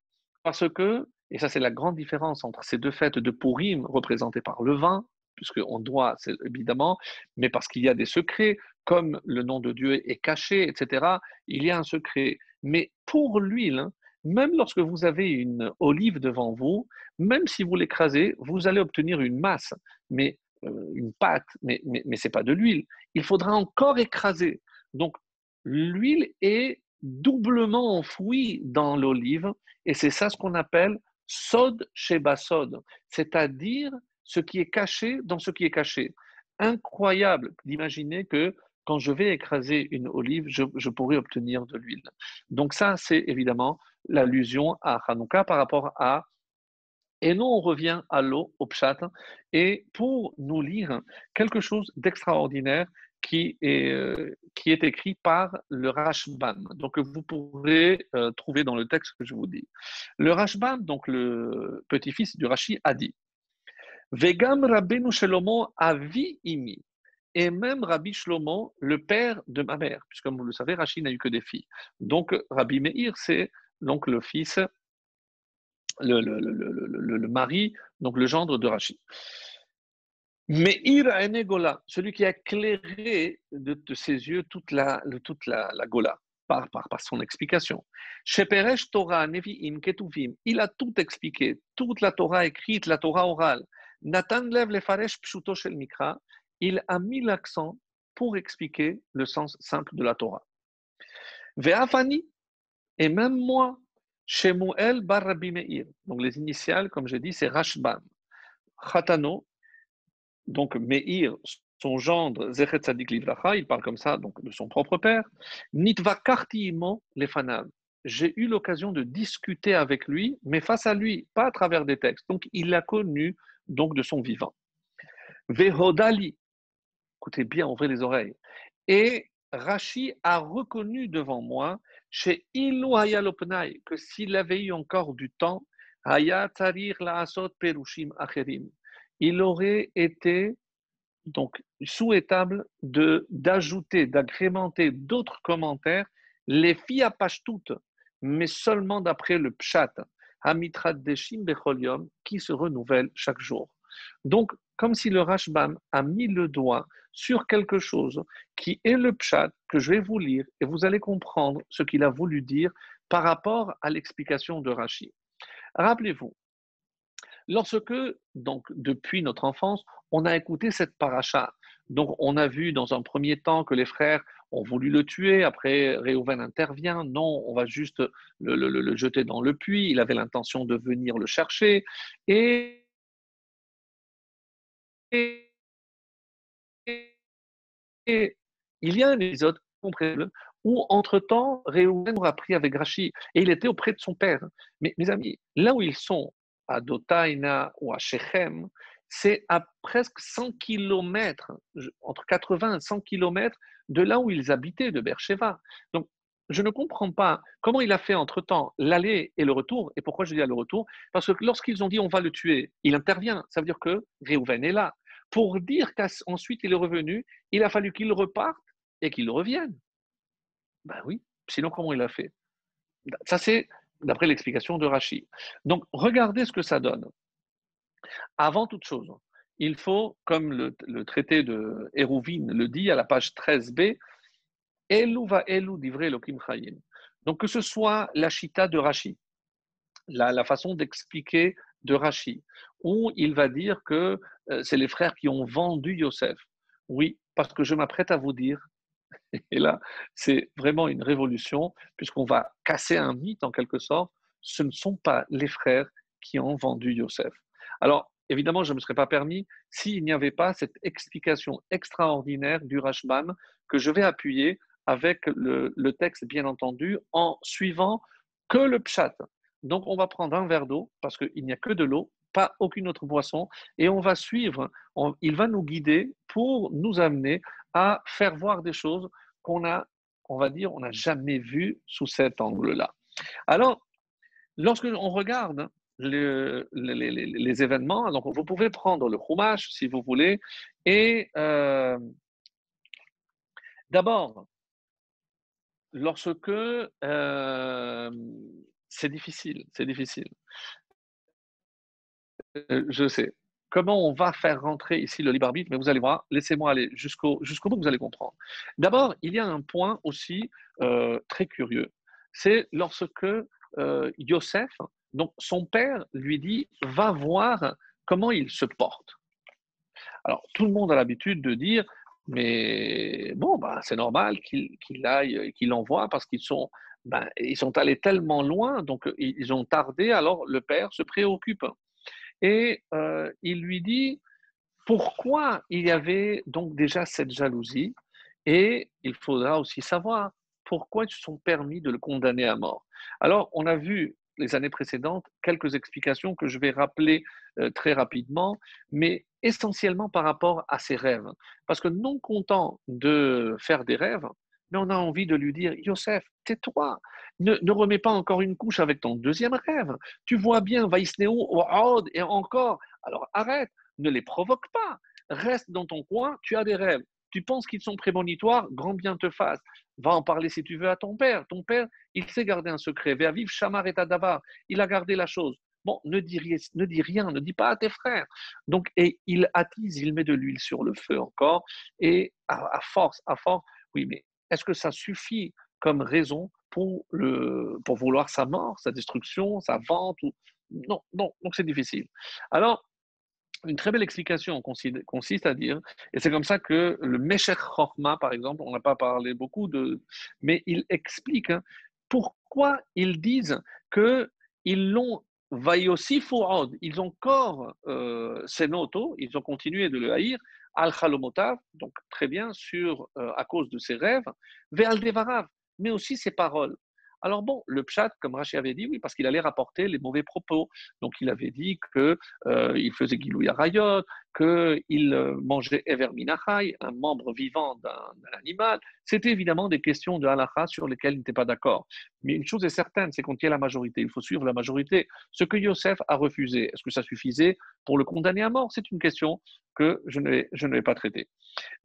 Parce que, et ça c'est la grande différence entre ces deux fêtes de Purim représentées par le vin, puisqu'on doit, évidemment, mais parce qu'il y a des secrets, comme le nom de Dieu est caché, etc., il y a un secret. Mais pour l'huile, même lorsque vous avez une olive devant vous, même si vous l'écrasez, vous allez obtenir une masse, mais euh, une pâte, mais, mais, ce n'est pas de l'huile. Il faudra encore écraser. Donc, l'huile est doublement enfouie dans l'olive, et c'est ça ce qu'on appelle sod chez basod, c'est-à-dire ce qui est caché dans ce qui est caché. Incroyable d'imaginer que quand je vais écraser une olive, je, pourrai obtenir de l'huile. Donc ça, c'est évidemment l'allusion à Hanouka par rapport à et nous, on revient à l'eau, au pshat, et pour nous lire quelque chose d'extraordinaire qui est, euh, qui est écrit par le Rashban, donc vous pourrez euh, trouver dans le texte que je vous dis. Le Rashban, donc le petit-fils du Rashi, a dit Vegam Rabbeinu Shlomo avi imi. Et même Rabbi Shlomo, le père de ma mère, puisque comme vous le savez, Rashi n'a eu que des filles. Donc Rabbi Meir, c'est donc le fils, le, le, le, le, mari, donc le gendre de Rachid. Ira Enegola, celui qui a éclairé de, ses yeux toute la, toute la, Gola, par, par, par, son explication. Torah Nevi'im Ketuvim, il a tout expliqué, toute la Torah écrite, la Torah orale. Nathan Lev Lefaresh Pshuto Shel Mikra, il a mis l'accent pour expliquer le sens simple de la Torah. Ve'afani, et même moi, Shemuel Bar Rabbi Meir, donc les initiales, comme j'ai dit, c'est Rashbam. Khatano, donc Meir, son gendre, Zechet Tzadik Livracha, il parle comme ça donc de son propre père. Nitva Kartiimo Lefanav. J'ai eu l'occasion de discuter avec lui, mais face à lui, pas à travers des textes. Donc il l'a connu donc de son vivant. Vehodali, écoutez bien, ouvrez les oreilles. Et Rashi a reconnu devant moi, chez Ilu que s'il avait eu encore du temps, Perushim Acherim, il aurait été donc souhaitable de d'ajouter, d'agrémenter d'autres commentaires, les filles toutes, mais seulement d'après le pshat, Hamitrat Deshim Becholium, qui se renouvelle chaque jour. Donc, comme si le Rashbam a mis le doigt sur quelque chose qui est le pshat que je vais vous lire et vous allez comprendre ce qu'il a voulu dire par rapport à l'explication de Rashi. Rappelez-vous, Lorsque, donc, depuis notre enfance, on a écouté cette paracha, donc on a vu dans un premier temps que les frères ont voulu le tuer, après Réhouven intervient, non, on va juste le, jeter dans le puits, il avait l'intention de venir le chercher, et, il y a un épisode où, entre-temps, Réhouven aura pris avec Rachi, et il était auprès de son père. Mais mes amis, là où ils sont, à Dotaina ou à Shechem, c'est à presque 100 km, entre 80 et 100 km de là où ils habitaient, de Beersheba. Donc, je ne comprends pas comment il a fait entre-temps l'aller et le retour. Et pourquoi je dis le retour? Parce que lorsqu'ils ont dit on va le tuer, il intervient. Ça veut dire que Réhouven est là. Pour dire qu'ensuite il est revenu, il a fallu qu'il reparte et qu'il revienne. Ben oui, sinon comment il a fait? Ça c'est d'après l'explication de Rachid. Donc, regardez ce que ça donne. Avant toute chose, il faut, comme le, traité de Hérouvine le dit à la page 13b, Elou va Elou divrei Elohim Chayim. Donc, que ce soit la chita de Rashi, la, la façon d'expliquer de Rashi, où il va dire que euh, c'est les frères qui ont vendu Yosef. Oui, parce que je m'apprête à vous dire <laughs> Et là, c'est vraiment une révolution, puisqu'on va casser un mythe en quelque sorte. Ce ne sont pas les frères qui ont vendu Yosef. Alors, évidemment, je ne me serais pas permis s'il n'y avait pas cette explication extraordinaire du Rashbam que je vais appuyer avec le, texte, bien entendu, en suivant que le pshat. Donc, on va prendre un verre d'eau, parce qu'il n'y a que de l'eau, pas aucune autre boisson, et on va suivre, il va nous guider pour nous amener à faire voir des choses qu'on a, on va dire, on n'a jamais vues sous cet angle-là. Alors, lorsque on regarde les, événements, donc vous pouvez prendre le chumash si vous voulez, et euh, d'abord, lorsque euh, c'est difficile, c'est difficile. Euh, je sais. Comment on va faire rentrer ici le libre arbitre Mais vous allez voir, laissez-moi aller jusqu'au bout, vous allez comprendre. D'abord, il y a un point aussi euh, très curieux. C'est lorsque euh, Yosef, donc son père, lui dit va voir comment il se porte. Alors, tout le monde a l'habitude de dire mais bon, bah, c'est normal qu'il aille, qu'il envoie parce qu'ils sont, ben, ils sont allés tellement loin, donc ils ont tardé, alors le père se préoccupe. Et euh, il lui dit pourquoi il y avait donc déjà cette jalousie. Et il faudra aussi savoir pourquoi ils se sont permis de le condamner à mort. Alors, on a vu les années précédentes quelques explications que je vais rappeler euh, très rapidement, mais essentiellement par rapport à ses rêves. Parce que non content de faire des rêves, mais on a envie de lui dire, Yosef, tais-toi, ne, remets pas encore une couche avec ton deuxième rêve. Tu vois bien, Vaisneo, et encore. Alors arrête, ne les provoque pas. Reste dans ton coin, tu as des rêves. Tu penses qu'ils sont prémonitoires, grand bien te fasse. Va en parler si tu veux à ton père. Ton père, il sait garder un secret. Vive Shamar et Tadavar, il a gardé la chose. Bon, ne dis, ne dis rien, ne dis pas à tes frères. Donc, et il attise, il met de l'huile sur le feu encore, et à, force, à force, oui, mais est-ce que ça suffit comme raison pour, le, pour vouloir sa mort, sa destruction, sa vente. Non, non, donc c'est difficile. Alors, une très belle explication consiste à dire, et c'est comme ça que le Meshech Chorma, par exemple, on n'a pas parlé beaucoup de, mais il explique hein, pourquoi ils disent que ils l'ont Fourod, ils ont encore euh, ils ont continué de le haïr, Al Chalomotav, donc très bien, sur, euh, à cause de ses rêves, Ve'al Devarav, mais aussi ses paroles. Alors bon, le pshat, comme Rachid avait dit, oui, parce qu'il allait rapporter les mauvais propos. Donc il avait dit qu'il euh, faisait Gilouya Rayot, qu'il euh, mangeait Ever Minachai, un membre vivant d'un animal. C'était évidemment des questions de halakha sur lesquelles il n'était pas d'accord. Mais une chose est certaine, c'est qu'on tient la majorité. Il faut suivre la majorité. Ce que Yosef a refusé, est-ce que ça suffisait pour le condamner à mort? C'est une question que je ne, vais, je ne vais pas traiter.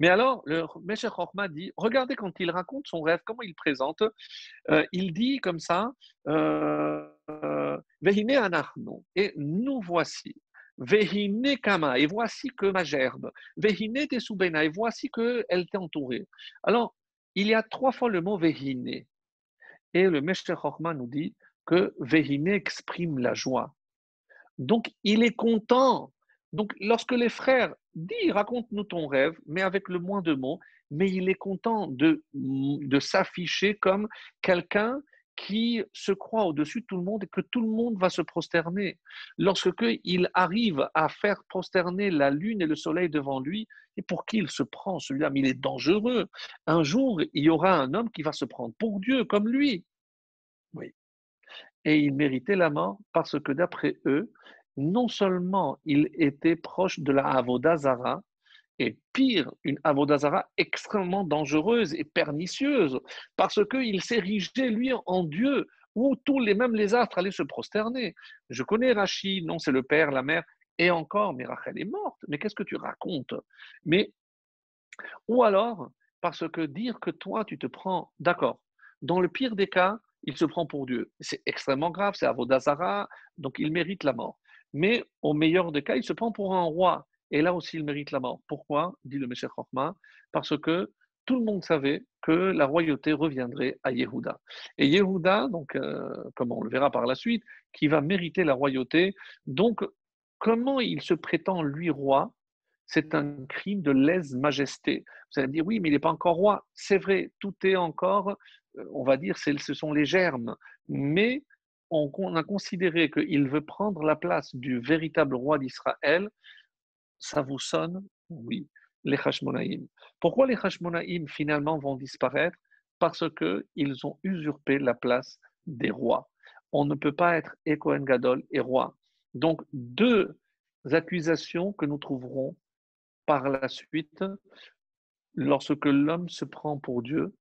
Mais alors, le Mesher Chochma dit, regardez quand il raconte son rêve, comment il présente, euh, il dit comme ça, euh, et nous voici. Vehine kama, et voici que ma gerbe. Vehine te soubena, et voici qu'elle t'est entourée. Alors, il y a trois fois le mot vehine. Et le Meshter Chochma nous dit que vehine exprime la joie. Donc, il est content. Donc, lorsque les frères disent raconte-nous ton rêve, mais avec le moins de mots, mais il est content de, de s'afficher comme quelqu'un qui se croit au-dessus de tout le monde et que tout le monde va se prosterner. Lorsque il arrive à faire prosterner la lune et le soleil devant lui, et pour qui il se prend celui-là Mais il est dangereux. Un jour, il y aura un homme qui va se prendre pour Dieu comme lui. Oui. Et il méritait la mort parce que d'après eux, non seulement il était proche de la Avodazara, et pire, une avodazara extrêmement dangereuse et pernicieuse, parce qu'il s'érigeait, lui, en Dieu, où tous les mêmes les astres allaient se prosterner. Je connais Rachid, non, c'est le père, la mère, et encore, mais Rachel est morte, mais qu'est-ce que tu racontes? Mais, ou alors, parce que dire que toi, tu te prends, d'accord, dans le pire des cas, il se prend pour Dieu. C'est extrêmement grave, c'est Avodazara, donc il mérite la mort. Mais au meilleur des cas, il se prend pour un roi. Et là aussi, il mérite la mort. Pourquoi? Dit le Meshach Chochma Parce que tout le monde savait que la royauté reviendrait à Yehuda. Et Yehuda, donc, euh, comme on le verra par la suite, qui va mériter la royauté. Donc, comment il se prétend, lui, roi? C'est un crime de lèse-majesté. Vous allez me dire, oui, mais il n'est pas encore roi. C'est vrai, tout est encore, euh, on va dire, ce sont les germes. Mais on, a considéré qu'il veut prendre la place du véritable roi d'Israël ça vous sonne? Oui, les Hashmonaïm. Pourquoi les Hashmonaïm finalement vont disparaître? Parce qu'ils ont usurpé la place des rois. On ne peut pas être Ekohen Gadol et roi. Donc, deux accusations que nous trouverons par la suite lorsque l'homme se prend pour Dieu,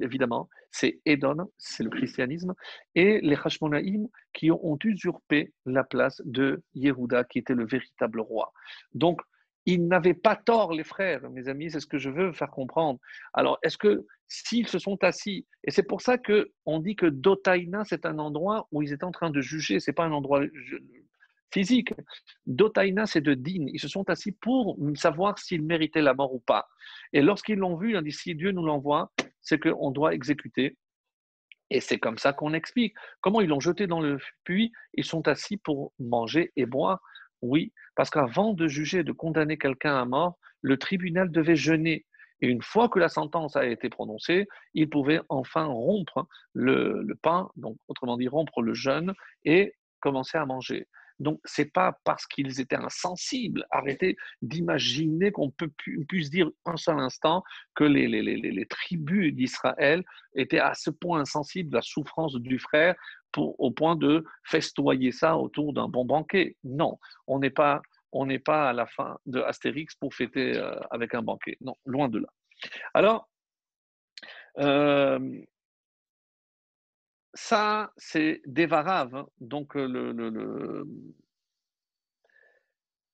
évidemment, c'est Edon, c'est le christianisme, et les Hashmonaïm qui ont usurpé la place de Yehuda, qui était le véritable roi. Donc, ils n'avaient pas tort, les frères, mes amis, c'est ce que je veux faire comprendre. Alors, est-ce que s'ils se sont assis, et c'est pour ça qu'on dit que Dotaina, c'est un endroit où ils étaient en train de juger, c'est pas un endroit physique. Dotaina, c'est de din. Ils se sont assis pour savoir s'ils méritaient la mort ou pas. Et lorsqu'ils l'ont vu, ils ont dit si Dieu nous l'envoie, c'est qu'on doit exécuter. Et c'est comme ça qu'on explique. Comment ils l'ont jeté dans le puits? Ils sont assis pour manger et boire. Oui, parce qu'avant de juger, de condamner quelqu'un à mort, le tribunal devait jeûner. Et une fois que la sentence a été prononcée, il pouvait enfin rompre le pain, donc autrement dit rompre le jeûne, et commencer à manger. Donc, ce n'est pas parce qu'ils étaient insensibles. Arrêtez d'imaginer qu'on peut, puisse dire un seul instant que les, tribus d'Israël étaient à ce point insensibles à la souffrance du frère au point de festoyer ça autour d'un bon banquet. Non, on n'est pas, on n'est pas à la fin de Astérix pour fêter euh, avec un banquet. Non, loin de là. Alors, euh, ça, c'est Devarav, hein. donc euh, le,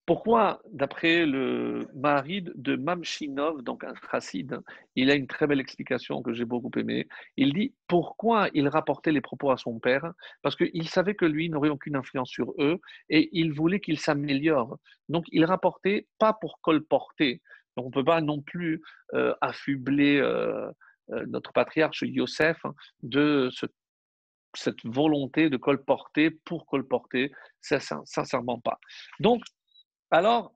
Pourquoi, d'après le Maharid de Mamshinov, donc un chassid, il a une très belle explication que j'ai beaucoup aimée. Il dit pourquoi il rapportait les propos à son père Parce qu'il savait que lui n'aurait aucune influence sur eux et il voulait qu'il s'améliore. Donc il rapportait pas pour colporter. Donc on ne peut pas non plus euh, affubler euh, notre patriarche Yosef de cette volonté de colporter pour colporter, sincèrement pas. Donc alors,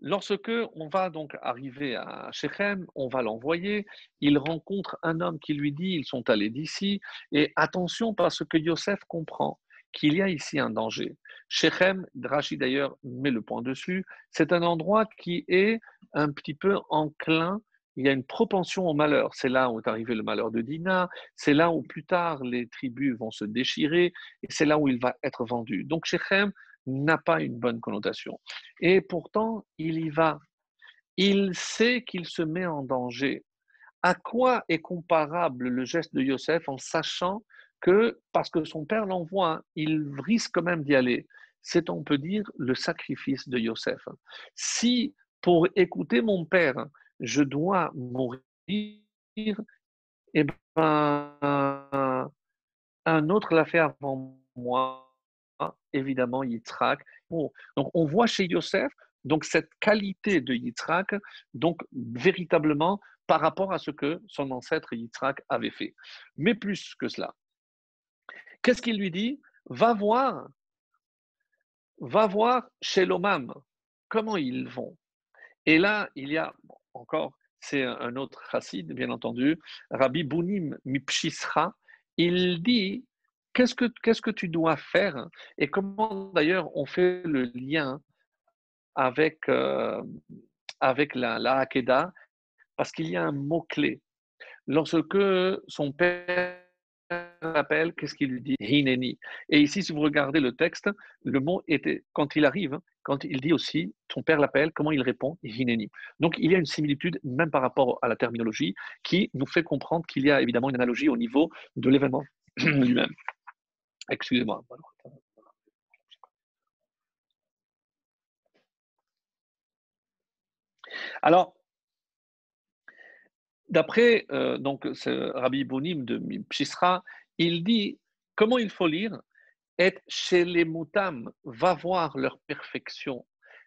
lorsque on va donc arriver à Shechem, on va l'envoyer, il rencontre un homme qui lui dit ils sont allés d'ici, et attention parce que Yosef comprend qu'il y a ici un danger. Shechem, Drachi d'ailleurs met le point dessus, c'est un endroit qui est un petit peu enclin il y a une propension au malheur. C'est là où est arrivé le malheur de Dina, c'est là où plus tard les tribus vont se déchirer, et c'est là où il va être vendu. Donc Shechem, n'a pas une bonne connotation. Et pourtant, il y va. Il sait qu'il se met en danger. À quoi est comparable le geste de Yosef en sachant que, parce que son père l'envoie, il risque quand même d'y aller? C'est, on peut dire, le sacrifice de Yosef. Si, pour écouter mon père, je dois mourir, eh ben, un autre l'a fait avant moi évidemment Yitzhak. donc on voit chez Yosef donc cette qualité de Yitzhak, donc véritablement par rapport à ce que son ancêtre Yitzhak avait fait. Mais plus que cela, qu'est-ce qu'il lui dit? Va voir, va voir chez l'Omam comment ils vont. Et là, il y a encore, c'est un autre chassid, bien entendu, Rabbi Bounim Mipshisra, il dit Qu'est-ce que, tu dois faire? Et comment d'ailleurs on fait le lien avec, euh, la, la Hakeda Parce qu'il y a un mot-clé. Lorsque son père appelle, qu'est-ce qu'il dit? Hineni. Et ici, si vous regardez le texte, le mot était, quand il arrive, quand il dit aussi, son père l'appelle, comment il répond? Hineni. Donc il y a une similitude, même par rapport à la terminologie, qui nous fait comprendre qu'il y a évidemment une analogie au niveau de l'événement <clears throat> lui-même. Excusez-moi. Alors, d'après euh, donc ce Rabbi Bonim de Pshisra, il dit comment il faut lire? Et chez les moutam, va voir leur perfection.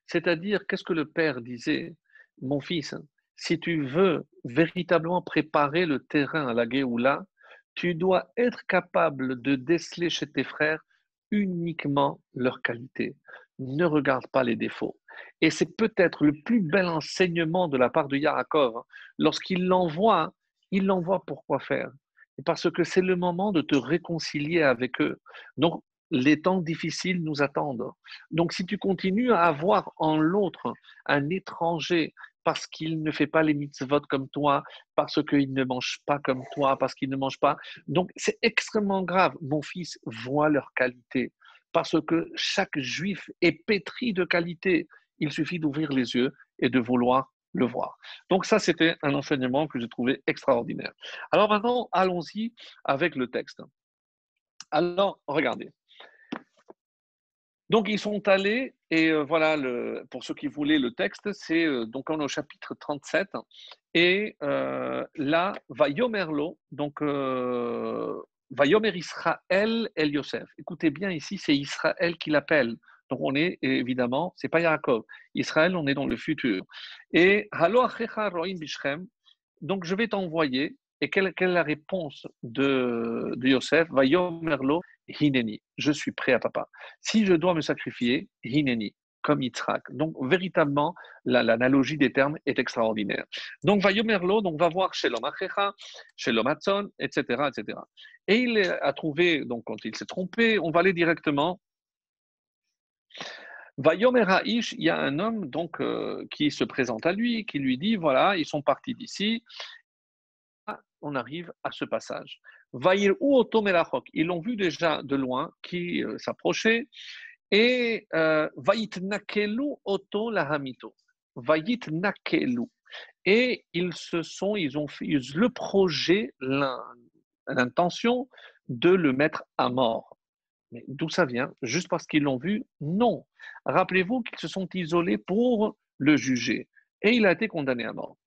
C'est-à-dire, qu'est-ce que le père disait? Mon fils, si tu veux véritablement préparer le terrain à la Géoula, tu dois être capable de déceler chez tes frères uniquement leurs qualités. Ne regarde pas les défauts. Et c'est peut-être le plus bel enseignement de la part de Yaakov. Hein. Lorsqu'il l'envoie, il l'envoie pour quoi faire? Parce que c'est le moment de te réconcilier avec eux. Donc, les temps difficiles nous attendent. Donc, si tu continues à avoir en l'autre un étranger parce qu'il ne fait pas les mitzvot comme toi, parce qu'il ne mange pas comme toi, parce qu'il ne mange pas. Donc, c'est extrêmement grave. Mon fils voit leur qualité, parce que chaque juif est pétri de qualité. Il suffit d'ouvrir les yeux et de vouloir le voir. Donc ça, c'était un enseignement que j'ai trouvé extraordinaire. Alors maintenant, allons-y avec le texte. Alors, regardez. Donc ils sont allés, et euh, voilà, pour ceux qui voulaient le texte, c'est euh, donc on au chapitre 37, et euh, là, va Yomerlo, donc va Yomer Israël El Yosef. Écoutez bien ici, c'est Israël qui l'appelle. Donc on est évidemment, c'est pas Yaakov. Israël, on est dans le futur. Et Halo Roim Bishrem, donc je vais t'envoyer. Et quelle, quelle, est la réponse de, de Yosef? Va Yomerlo Hineni, je suis prêt à papa. Si je dois me sacrifier, Hineni, comme Yitzhak. Donc, véritablement, l'analogie des termes est extraordinaire. Donc, va Yomerlo, donc va voir chez l'homme Achecha, chez l'homme etc., etc. Et il a trouvé, donc quand il s'est trompé, on va aller directement. Il y a un homme donc euh, qui se présente à lui, qui lui dit voilà, ils sont partis d'ici. On arrive à ce passage. Ils l'ont vu déjà de loin, qui euh, s'approchait. Et euh, nakelu oto lahamito. nakelu. Et ils se sont, ils ont fait le projet, l'intention de le mettre à mort. Mais d'où ça vient? Juste parce qu'ils l'ont vu? Non. Rappelez-vous qu'ils se sont isolés pour le juger. Et il a été condamné à mort.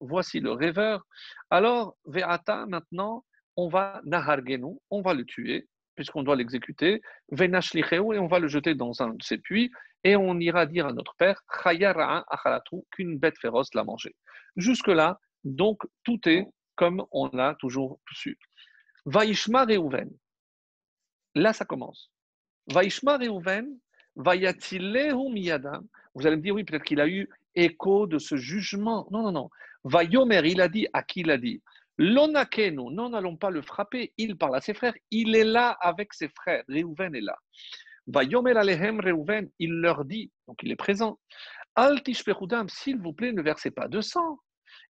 Voici le rêveur. Alors, Ve'ata, maintenant, on va nahargenu, on va le tuer, puisqu'on doit l'exécuter, venashlicheu, et on va le jeter dans un de ses puits, et on ira dire à notre père, qu'une bête féroce l'a mangé. Jusque-là, donc, tout est comme on l'a toujours su. Vaishma Reuven. Là, ça commence. Vaishma Reuven, Vayatilehu miyadam. Vous allez me dire, oui, peut-être qu'il a eu écho de ce jugement. Non, non, non. Vayomer, il a dit, à qui il a dit? L'onakenu, non, n'allons pas le frapper. Il parle à ses frères. Il est là avec ses frères. Reuven est là. Vayomer alehem Reuven, il leur dit, donc il est présent. Al s'il vous plaît, ne versez pas de sang.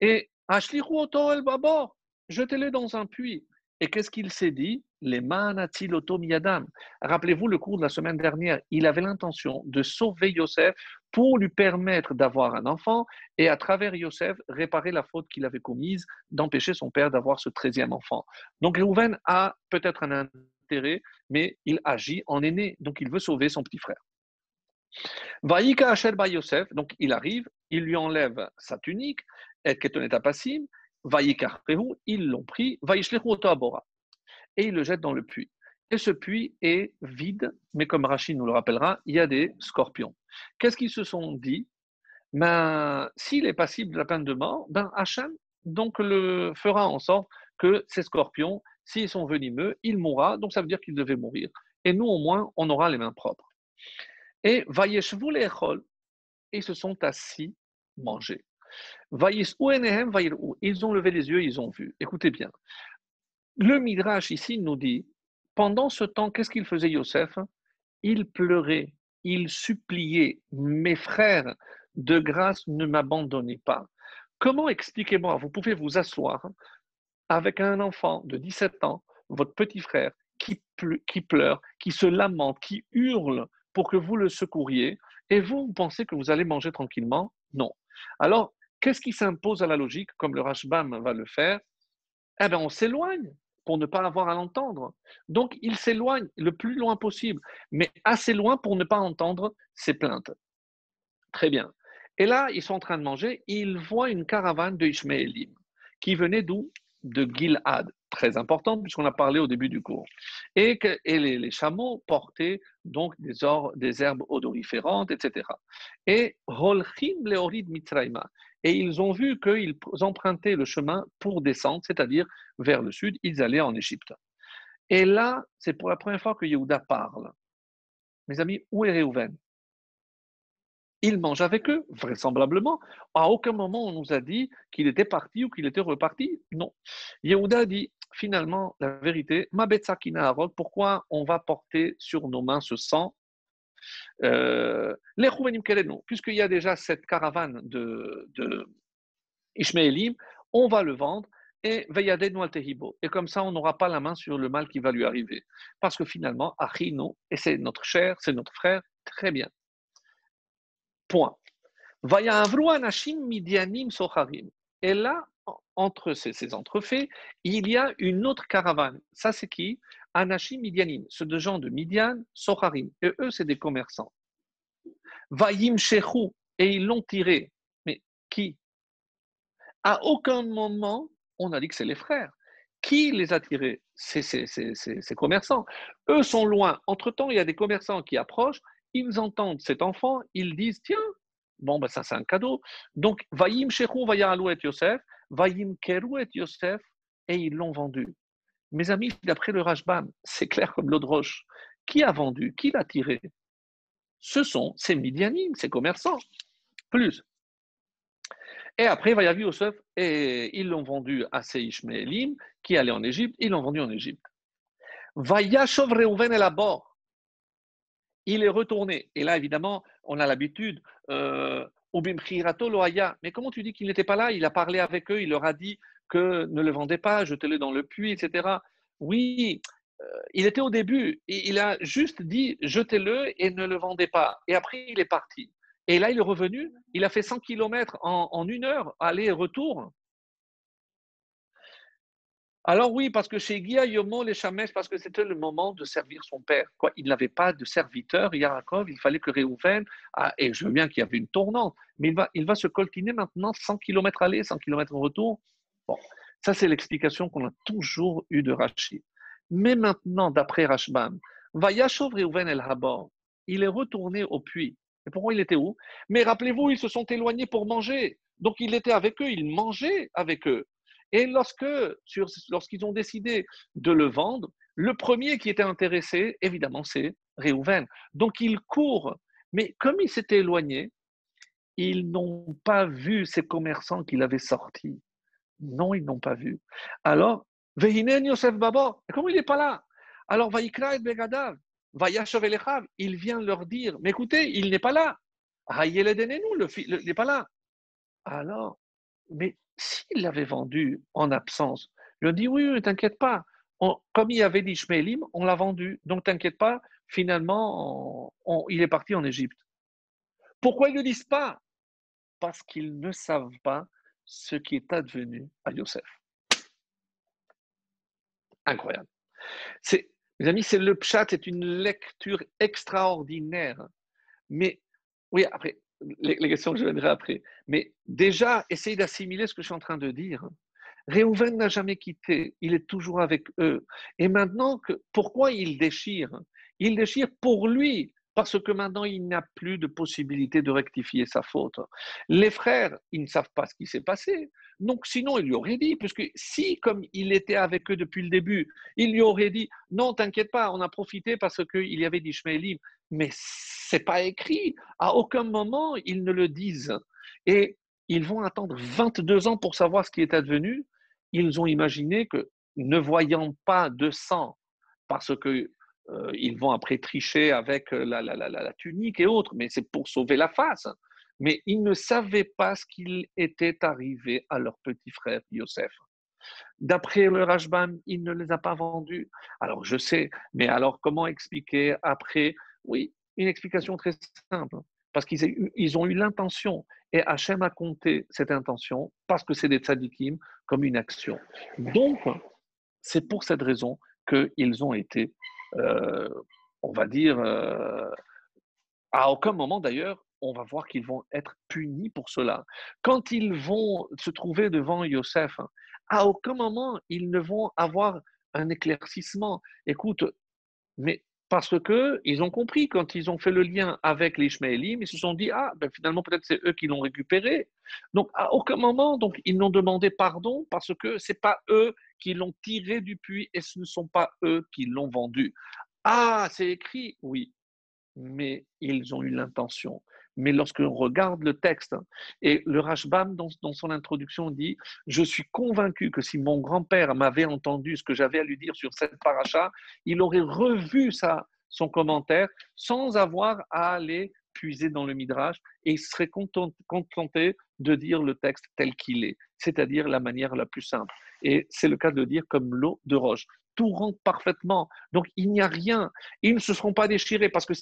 Et ashliru oto el babor, jetez-le dans un puits. Et qu'est-ce qu'il s'est dit? Les miyadam. Rappelez-vous le cours de la semaine dernière, il avait l'intention de sauver Yosef pour lui permettre d'avoir un enfant et à travers Yosef réparer la faute qu'il avait commise d'empêcher son père d'avoir ce treizième enfant. Donc Reuven a peut-être un intérêt, mais il agit en aîné, donc il veut sauver son petit frère. Vaïka ba Yosef, donc il arrive, il lui enlève sa tunique, et Ketonet Passim, ils l'ont pris, et il le jette dans le puits. Et ce puits est vide, mais comme Rachid nous le rappellera, il y a des scorpions. Qu'est-ce qu'ils se sont dit? Ben, S'il est passible de la peine de mort, ben Hachem donc le fera en sorte que ces scorpions, s'ils sont venimeux, il mourra, donc ça veut dire qu'il devait mourir. Et nous, au moins, on aura les mains propres. Et les ils se sont assis manger. Ils ont levé les yeux, ils ont vu. Écoutez bien. Le Midrash ici nous dit, pendant ce temps, qu'est-ce qu'il faisait Yosef? Il pleurait, il suppliait, mes frères, de grâce, ne m'abandonnez pas. Comment expliquez-moi Vous pouvez vous asseoir avec un enfant de 17 ans, votre petit frère, qui, pleure, qui se lamente, qui hurle pour que vous le secouriez, et vous, vous pensez que vous allez manger tranquillement? Non. Alors, Qu'est-ce qui s'impose à la logique, comme le Rashbam va le faire? Eh bien, on s'éloigne pour ne pas avoir à l'entendre. Donc, il s'éloigne le plus loin possible, mais assez loin pour ne pas entendre ses plaintes. Très bien. Et là, ils sont en train de manger, ils voient une caravane de Ishmaélim qui venait d'où? De Gilad très importante puisqu'on a parlé au début du cours. Et, que, les, chameaux portaient donc des, herbes odoriférantes, etc. Et Et ils ont vu qu'ils empruntaient le chemin pour descendre, c'est-à-dire vers le sud, ils allaient en Égypte. Et là, c'est pour la première fois que Yehuda parle. Mes amis, où est Réhouven? Il mange avec eux, vraisemblablement. À aucun moment on nous a dit qu'il était parti ou qu'il était reparti. Non. Yehuda dit finalement la vérité, Ma pourquoi on va porter sur nos mains ce sang euh, puisqu'il y a déjà cette caravane de, de on va le vendre et Et comme ça, on n'aura pas la main sur le mal qui va lui arriver. Parce que finalement, Achino, et c'est notre cher, c'est notre frère, très bien. Point. Et là, entre ces, entrefaits, il y a une autre caravane. Ça, c'est qui? Anashim Midianim, ceux de gens de Midian, Socharim. Et eux, c'est des commerçants. Vayim Shechou, et ils l'ont tiré. Mais qui? À aucun moment, on a dit que c'est les frères. Qui les a tirés? Ces commerçants. Eux sont loin. Entre-temps, il y a des commerçants qui approchent, ils entendent cet enfant, ils disent Tiens, bon, ben ça c'est un cadeau. Donc, Vayim Shechou, Vayalou et Yosef, Vayim Keru et Yosef, et ils l'ont vendu. Mes amis, d'après le Rajbam, c'est clair comme l'eau de roche. Qui a vendu Qui l'a tiré? Ce sont ces Midianim, ces commerçants. Plus. Et après, Yosef, et ils l'ont vendu à ces Ishmaelim qui allaient en Égypte, ils l'ont vendu en Égypte. Vayashov Reuven et la Il est retourné. Et là, évidemment, on a l'habitude, euh, mais comment tu dis qu'il n'était pas là? Il a parlé avec eux, il leur a dit ne le vendez pas, jetez-le dans le puits, etc. Oui, euh, il était au début, il a juste dit jetez-le et ne le vendez pas. Et après, il est parti. Et là, il est revenu, il a fait 100 km en, une heure, aller et retour. Alors oui, parce que chez Guia Yomo les Shamesh, parce que c'était le moment de servir son père. Il n'avait pas de serviteur, Yarakov, il fallait que Réhouven, ah, et je veux bien qu'il y avait une tournante, mais il va, il va se coltiner maintenant 100 km aller, 100 km retour. Bon, ça c'est l'explication qu'on a toujours eue de Rachid. Mais maintenant, d'après Rashban, Vayashov Réhouven El Habor, il est retourné au puits. Et pourquoi il était où? Mais rappelez-vous, ils se sont éloignés pour manger. Donc il était avec eux, il mangeait avec eux. Et lorsque, lorsqu'ils ont décidé de le vendre, le premier qui était intéressé, évidemment, c'est Réhouven. Donc il court. Mais comme il s'était éloigné, ils n'ont pas vu ces commerçants qu'il avait sortis. Non, ils n'ont pas vu. Alors, Vehinen Yosef Baba, comment il n'est pas là? Alors, Vaikra et Begadav, il vient leur dire, mais écoutez, il n'est pas là. nous, il n'est pas là. Alors, mais s'il l'avait vendu en absence, je dis oui, ne t'inquiète pas. comme il avait dit Shmelim, on l'a vendu. Donc t'inquiète pas, finalement, il est parti en Égypte. Pourquoi ils ne le disent pas? Parce qu'ils ne savent pas ce qui est advenu à Yosef. Incroyable. C'est, mes amis, c'est le pshat, c'est une lecture extraordinaire. Mais oui, après, les, questions que je viendrai après. Mais déjà, essayez d'assimiler ce que je suis en train de dire. Réhouven n'a jamais quitté, il est toujours avec eux. Et maintenant, pourquoi il déchire? Il déchire pour lui, parce que maintenant, il n'a plus de possibilité de rectifier sa faute. Les frères, ils ne savent pas ce qui s'est passé. Donc, sinon, il lui aurait dit, puisque si, comme il était avec eux depuis le début, il lui aurait dit, non, t'inquiète pas, on a profité parce qu'il y avait d'Ishmaélim, mais c'est pas écrit. À aucun moment, ils ne le disent. Et ils vont attendre 22 ans pour savoir ce qui est advenu. Ils ont imaginé que, ne voyant pas de sang, parce que ils vont après tricher avec la, la, la, la tunique et autres, mais c'est pour sauver la face. Mais ils ne savaient pas ce qu'il était arrivé à leur petit frère Yosef. D'après le Rajban, il ne les a pas vendus. Alors je sais, mais alors comment expliquer après? Oui, une explication très simple. Parce qu'ils ont eu l'intention, et Hachem a compté cette intention, parce que c'est des tzadikim, comme une action. Donc, c'est pour cette raison qu'ils ont été euh, on va dire, euh, à aucun moment d'ailleurs, on va voir qu'ils vont être punis pour cela. Quand ils vont se trouver devant Yosef, à aucun moment ils ne vont avoir un éclaircissement. Écoute, mais parce que ils ont compris quand ils ont fait le lien avec les ils se sont dit ah ben finalement peut-être c'est eux qui l'ont récupéré. Donc à aucun moment donc ils n'ont demandé pardon parce que c'est pas eux qui l'ont tiré du puits et ce ne sont pas eux qui l'ont vendu. Ah c'est écrit oui, mais ils ont eu l'intention. Mais lorsque l'on regarde le texte, et le Rashbam, dans, dans, son introduction, dit Je suis convaincu que si mon grand-père m'avait entendu ce que j'avais à lui dire sur cette paracha, il aurait revu sa, son commentaire sans avoir à aller puiser dans le Midrash et serait contenté de dire le texte tel qu'il est, c'est-à-dire la manière la plus simple. Et c'est le cas de dire comme l'eau de roche. Tout rentre parfaitement. Donc il n'y a rien. Ils ne se seront pas déchirés parce que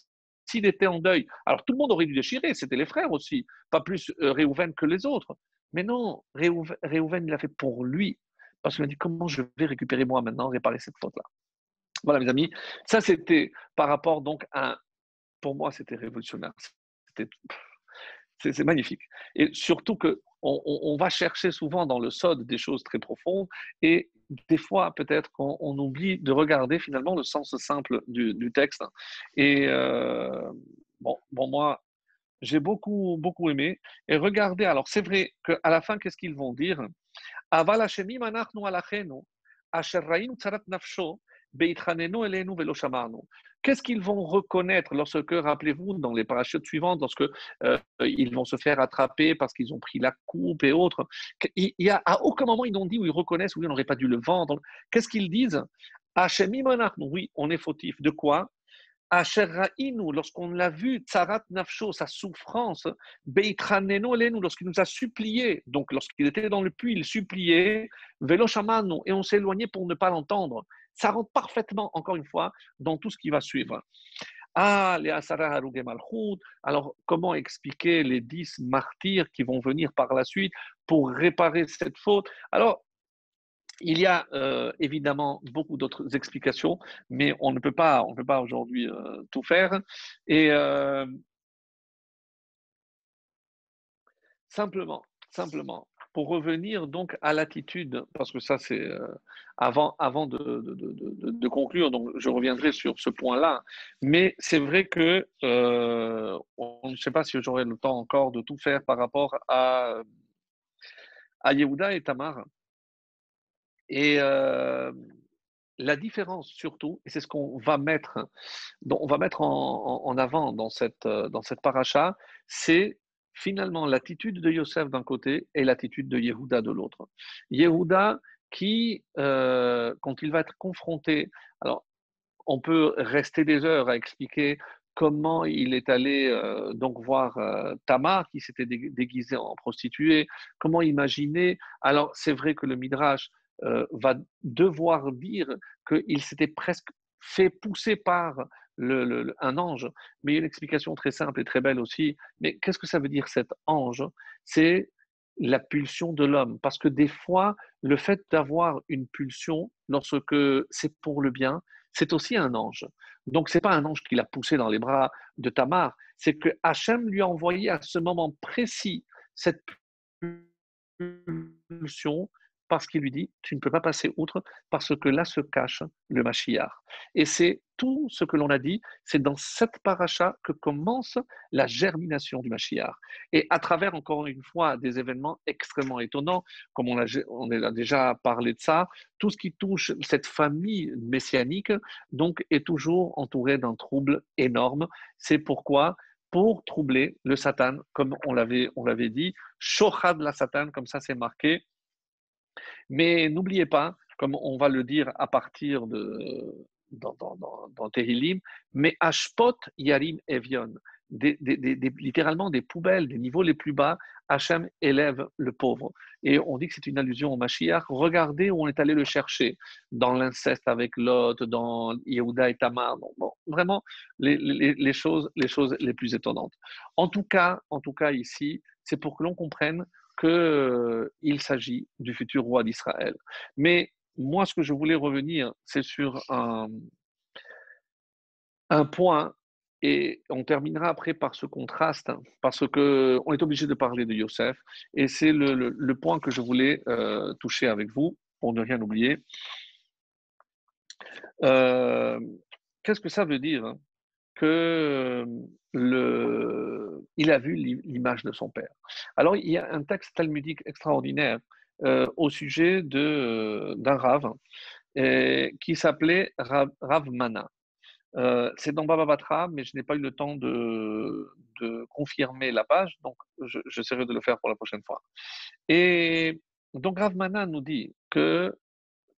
s'il était en deuil, alors tout le monde aurait dû déchirer, c'était les frères aussi, pas plus euh, Réhouven que les autres. Mais non, Réhouven, il l'a fait pour lui, parce qu'il a dit comment je vais récupérer moi maintenant, réparer cette faute-là? Voilà mes amis, ça c'était par rapport donc à, pour moi c'était révolutionnaire, c'est magnifique. Et surtout que on, va chercher souvent dans le sod des choses très profondes et des fois, peut-être qu'on oublie de regarder finalement le sens simple du, texte. Et euh, bon, bon, moi, j'ai beaucoup, beaucoup aimé. Et regardez, alors c'est vrai qu'à la fin, qu'est-ce qu'ils vont dire? Qu'est-ce qu'ils vont reconnaître lorsque, rappelez-vous, dans les parachutes suivantes, lorsque euh, ils vont se faire attraper parce qu'ils ont pris la coupe et autres, il y a, à aucun moment ils n'ont dit où ils reconnaissent où ils n'auraient pas dû le vendre. Qu'est-ce qu'ils disent? Oui, on est fautif. De quoi? Lorsqu'on l'a vu, tsarat nafsho, sa souffrance, lorsqu'il nous a supplié, donc lorsqu'il était dans le puits, il suppliait, velo et on s'éloignait pour ne pas l'entendre. Ça rentre parfaitement, encore une fois, dans tout ce qui va suivre. Ah, les Asara Malchut. Alors, comment expliquer les dix martyrs qui vont venir par la suite pour réparer cette faute? Alors, Il y a euh, évidemment beaucoup d'autres explications, mais on ne peut pas, on peut pas aujourd'hui euh, tout faire. Et euh, simplement, simplement, pour revenir donc à l'attitude, parce que ça c'est avant, avant de, conclure, donc je reviendrai sur ce point-là, mais c'est vrai que on ne sait pas si j'aurai le temps encore de tout faire par rapport à, à Yehuda et Tamar. Et la différence surtout, et c'est ce qu'on va mettre, on va mettre en, avant dans cette, dans cette paracha, c'est finalement l'attitude de Yosef d'un côté et l'attitude de Yehuda de l'autre. Yehuda qui, quand il va être confronté, alors on peut rester des heures à expliquer comment il est allé donc voir Tamar qui s'était déguisée en prostituée, comment imaginer. Alors c'est vrai que le Midrash euh, va devoir dire qu'il s'était presque fait pousser par un ange. Mais il y a une explication très simple et très belle aussi. Mais qu'est-ce que ça veut dire cet ange? C'est la pulsion de l'homme. Parce que des fois, le fait d'avoir une pulsion, lorsque c'est pour le bien, c'est aussi un ange. Donc, ce n'est pas un ange qui l'a poussé dans les bras de Tamar, c'est que Hachem lui a envoyé à ce moment précis cette pulsion parce qu'il lui dit Tu ne peux pas passer outre, parce que là se cache le Mashiach. Et c'est tout ce que l'on a dit, c'est dans cette paracha que commence la germination du Mashiach. Et à travers, encore une fois, des événements extrêmement étonnants, comme on a, on a déjà parlé de ça, tout ce qui touche cette famille messianique, donc, est toujours entouré d'un trouble énorme. C'est pourquoi pour troubler le Satan, comme on l'avait, on l'avait dit, Shochad la Satan, comme ça c'est marqué, mais n'oubliez pas, comme on va le dire à partir de dans, dans, dans, mais Ashpot Yarim Evion, des, littéralement des poubelles, des niveaux les plus bas, Hachem élève le pauvre. Et on dit que c'est une allusion au Mashiach. Regardez où on est allé le chercher, dans l'inceste avec Lot, dans Yehuda et Tamar. Vraiment, les, les, les, choses, les choses les plus étonnantes. En tout cas, en tout cas ici, c'est pour que l'on comprenne qu'il euh, s'agit du futur roi d'Israël. Mais moi, ce que je voulais revenir, c'est sur un, un point, et on terminera après par ce contraste, parce qu'on est obligé de parler de Yosef, et c'est le, le, point que je voulais euh, toucher avec vous, pour ne rien oublier. Euh, qu'est-ce que ça veut dire hein, que le, il a vu l'image de son père. Alors, il y a un texte talmudique extraordinaire euh, au sujet d'un rave euh, qui s'appelait Rav, Mana. Euh, c'est dans Baba Batra, mais je n'ai pas eu le temps de, de confirmer la page, donc j'essaierai de le faire pour la prochaine fois. Et donc Rav Mana nous dit que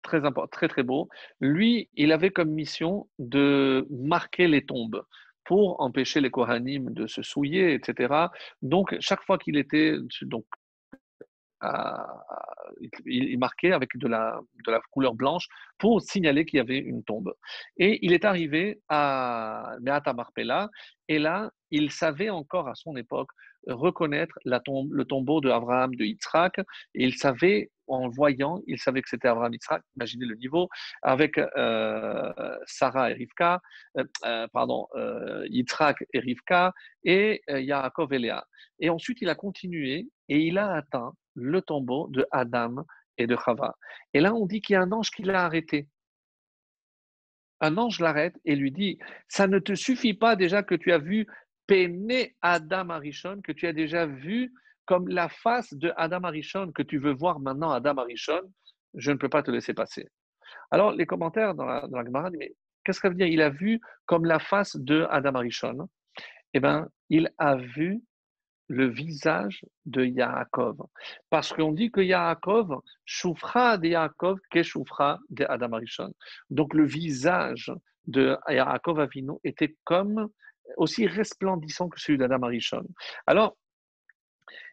très très très beau. Lui, il avait comme mission de marquer les tombes pour empêcher les Kohanim de se souiller, etc. Donc, chaque fois qu'il était donc, il marquait avec de la, de la couleur blanche pour signaler qu'il y avait une tombe. Et il est arrivé à Meata Marpella, et là, il savait encore à son époque reconnaître la tombe, le tombeau de Abraham, de Yitzhak, et il savait, en voyant, il savait que c'était Abraham Yitzhak, imaginez le niveau, avec euh, Sarah et Rivka, euh, euh, pardon, Yitzhak et Rivka, et Yaakov et Léa. Et ensuite, il a continué et il a atteint le tombeau de Adam et de Chava. Et là, on dit qu'il y a un ange qui l'a arrêté. Un ange l'arrête et lui dit, ça ne te suffit pas déjà que tu as vu Péné Adam Arishon, que tu as déjà vu comme la face de Adam Arishon, que tu veux voir maintenant Adam Arishon, je ne peux pas te laisser passer. Alors, les commentaires dans la, dans Gemara mais qu'est-ce que ça veut dire? Il a vu comme la face de Adam Arishon. Eh bien, il a vu le visage de Yaakov. Parce qu'on dit que Yaakov, choufra de Yaakov, que choufra de Adam Arishon? Donc le visage de Yaakov Avinu était comme aussi resplendissant que celui d'Adam Arishon. Alors,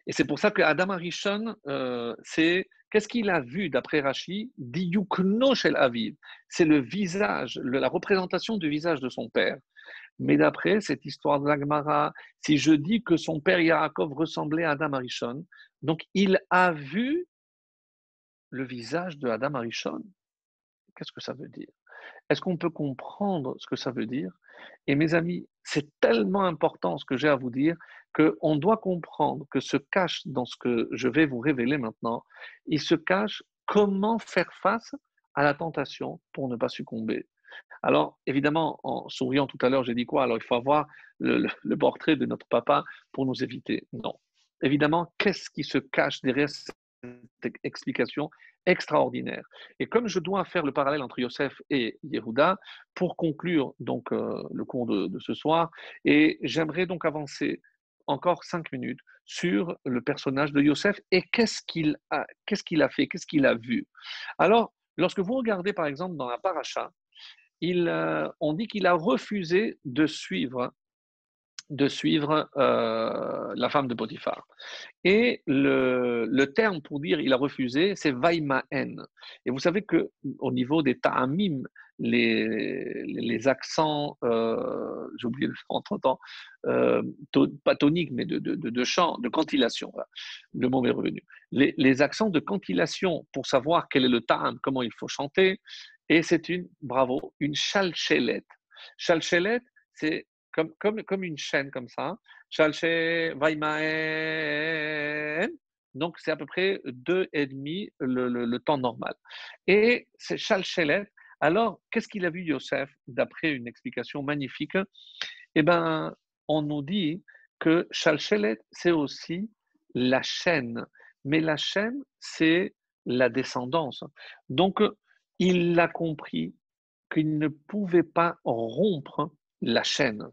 et c'est pour ça que Adam Arishon, euh, c'est qu'est-ce qu'il a vu d'après Rashi? Diyukno shel Aviv. C'est le visage, la représentation du visage de son père. Mais d'après cette histoire de l'Agmara, si je dis que son père Yaakov ressemblait à Adam Arishon, donc il a vu le visage de Adam Arishon. Qu'est-ce que ça veut dire? Est-ce qu'on peut comprendre ce que ça veut dire? Et mes amis, c'est tellement important ce que j'ai à vous dire qu'on doit comprendre que se cache dans ce que je vais vous révéler maintenant, il se cache comment faire face à la tentation pour ne pas succomber. Alors, évidemment, en souriant tout à l'heure, j'ai dit quoi? Alors, il faut avoir le, portrait de notre papa pour nous éviter. Non. Évidemment, qu'est-ce qui se cache derrière explication extraordinaire Et comme je dois faire le parallèle entre Yosef et Yehuda, pour conclure donc euh, le cours de, ce soir, et j'aimerais donc avancer encore cinq minutes sur le personnage de Yosef et qu'est-ce qu'il a, qu'est-ce a fait, qu'est-ce qu'il a vu. Alors, lorsque vous regardez par exemple dans la paracha, euh, on dit qu'il a refusé de suivre de suivre euh, la femme de Potiphar. Et le, le, terme pour dire il a refusé, c'est Vaimaen. Et vous savez que au niveau des ta'amim, les, les accents, euh, j'ai oublié le entre-temps, euh, pas toniques, mais de, de, de, chant, de cantillation, le mot est revenu. Les, les, accents de cantillation pour savoir quel est le ta'am, comment il faut chanter, et c'est une, bravo, une chalchelette. Chalchelette, c'est comme, comme, une chaîne comme ça. Chalche, Vaimaen. Donc, c'est à peu près deux et demi le, temps normal. Et c'est Chalchelet. Alors, qu'est-ce qu'il a vu Yosef d'après une explication magnifique? Eh bien, on nous dit que Chalchelet, c'est aussi la chaîne. Mais la chaîne, c'est la descendance. Donc, il a compris qu'il ne pouvait pas rompre la chaîne.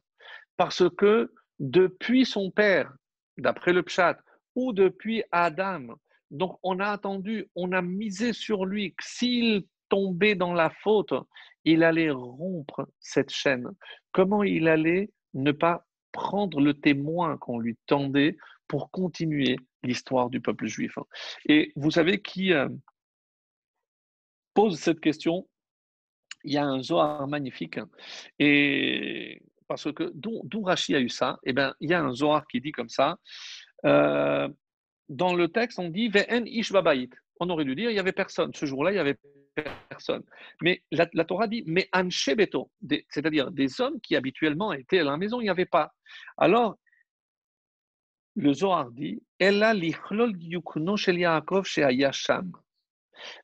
Parce que depuis son père, d'après le Pshat, ou depuis Adam, donc on a attendu, on a misé sur lui que s'il tombait dans la faute, il allait rompre cette chaîne. Comment il allait ne pas prendre le témoin qu'on lui tendait pour continuer l'histoire du peuple juif? Et vous savez qui euh, pose cette question? Il y a un Zohar magnifique. Et parce que d'où Rashi a eu ça? Eh bien, il y a un Zohar qui dit comme ça. Euh, dans le texte, on dit Ve'en On aurait dû dire il n'y avait personne. Ce jour-là, il n'y avait personne. Mais la, Torah dit Mais c'est-à-dire des hommes qui habituellement étaient à la maison, il n'y avait pas. Alors, le Zohar dit Ella lichlol yukno shel Yaakov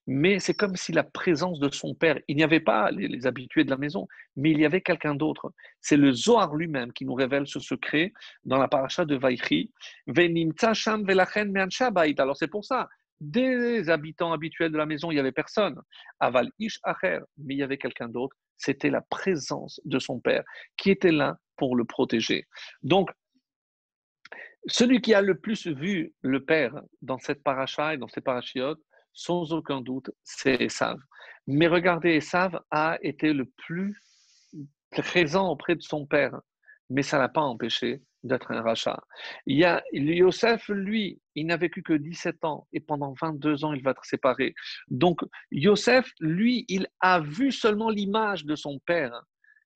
mais c'est comme si la présence de son père, il n'y avait pas les, habitués de la maison, mais il y avait quelqu'un d'autre. C'est le Zohar lui-même qui nous révèle ce secret dans la paracha de Vaïchi. Alors c'est pour ça, des habitants habituels de la maison, il n'y avait personne. Aval ish acher, mais il y avait quelqu'un d'autre. C'était la présence de son père qui était là pour le protéger. Donc, celui qui a le plus vu le père dans cette paracha et dans ces parachiotes, sans aucun doute, c'est Esav. Mais regardez, Esav a été le plus présent auprès de son père, mais ça n'a pas empêché d'être un rachat. Il y a Yosef, lui, il n'a vécu que 17 ans et pendant 22 ans, il va être séparé. Donc, Yosef, lui, il a vu seulement l'image de son père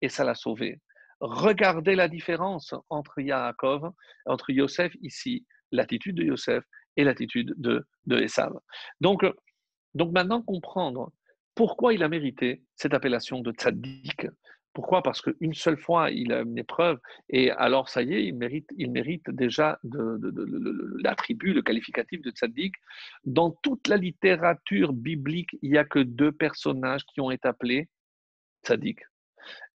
et ça l'a sauvé. Regardez la différence entre Yaakov, entre Yosef ici, l'attitude de Yosef et l'attitude de, de Esav. Donc, donc maintenant, comprendre pourquoi il a mérité cette appellation de tzaddik. Pourquoi? Parce qu'une seule fois, il a une épreuve, et alors ça y est, il mérite, il mérite déjà de, l'attribut, le qualificatif de tzaddik. Dans toute la littérature biblique, il n'y a que deux personnages qui ont été appelés tzaddik.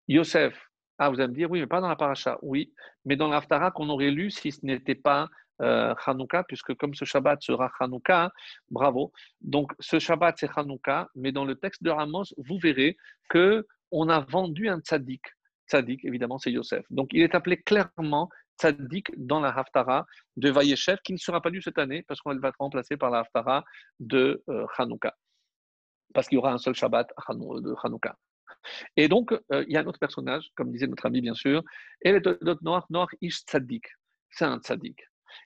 Yosef, ah, vous allez me dire, oui, mais pas dans la paracha. Oui, mais dans l'Aftara qu'on aurait lu si ce n'était pas euh, puisque comme ce Shabbat sera Hanouka, bravo. Donc ce Shabbat c'est Hanouka, mais dans le texte de Ramos, vous verrez que on a vendu un tzaddik. Tzaddik, évidemment, c'est Yosef. Donc il est appelé clairement tzaddik dans la Haftara de Vayeshev, qui ne sera pas lu cette année, parce qu'on va être remplacé par la Haftara de euh, Parce qu'il y aura un seul Shabbat de Hanouka. Et donc, euh, il y a un autre personnage, comme disait notre ami, bien sûr, et le Noach, Noach Ish Tzaddik. C'est un Tzaddik.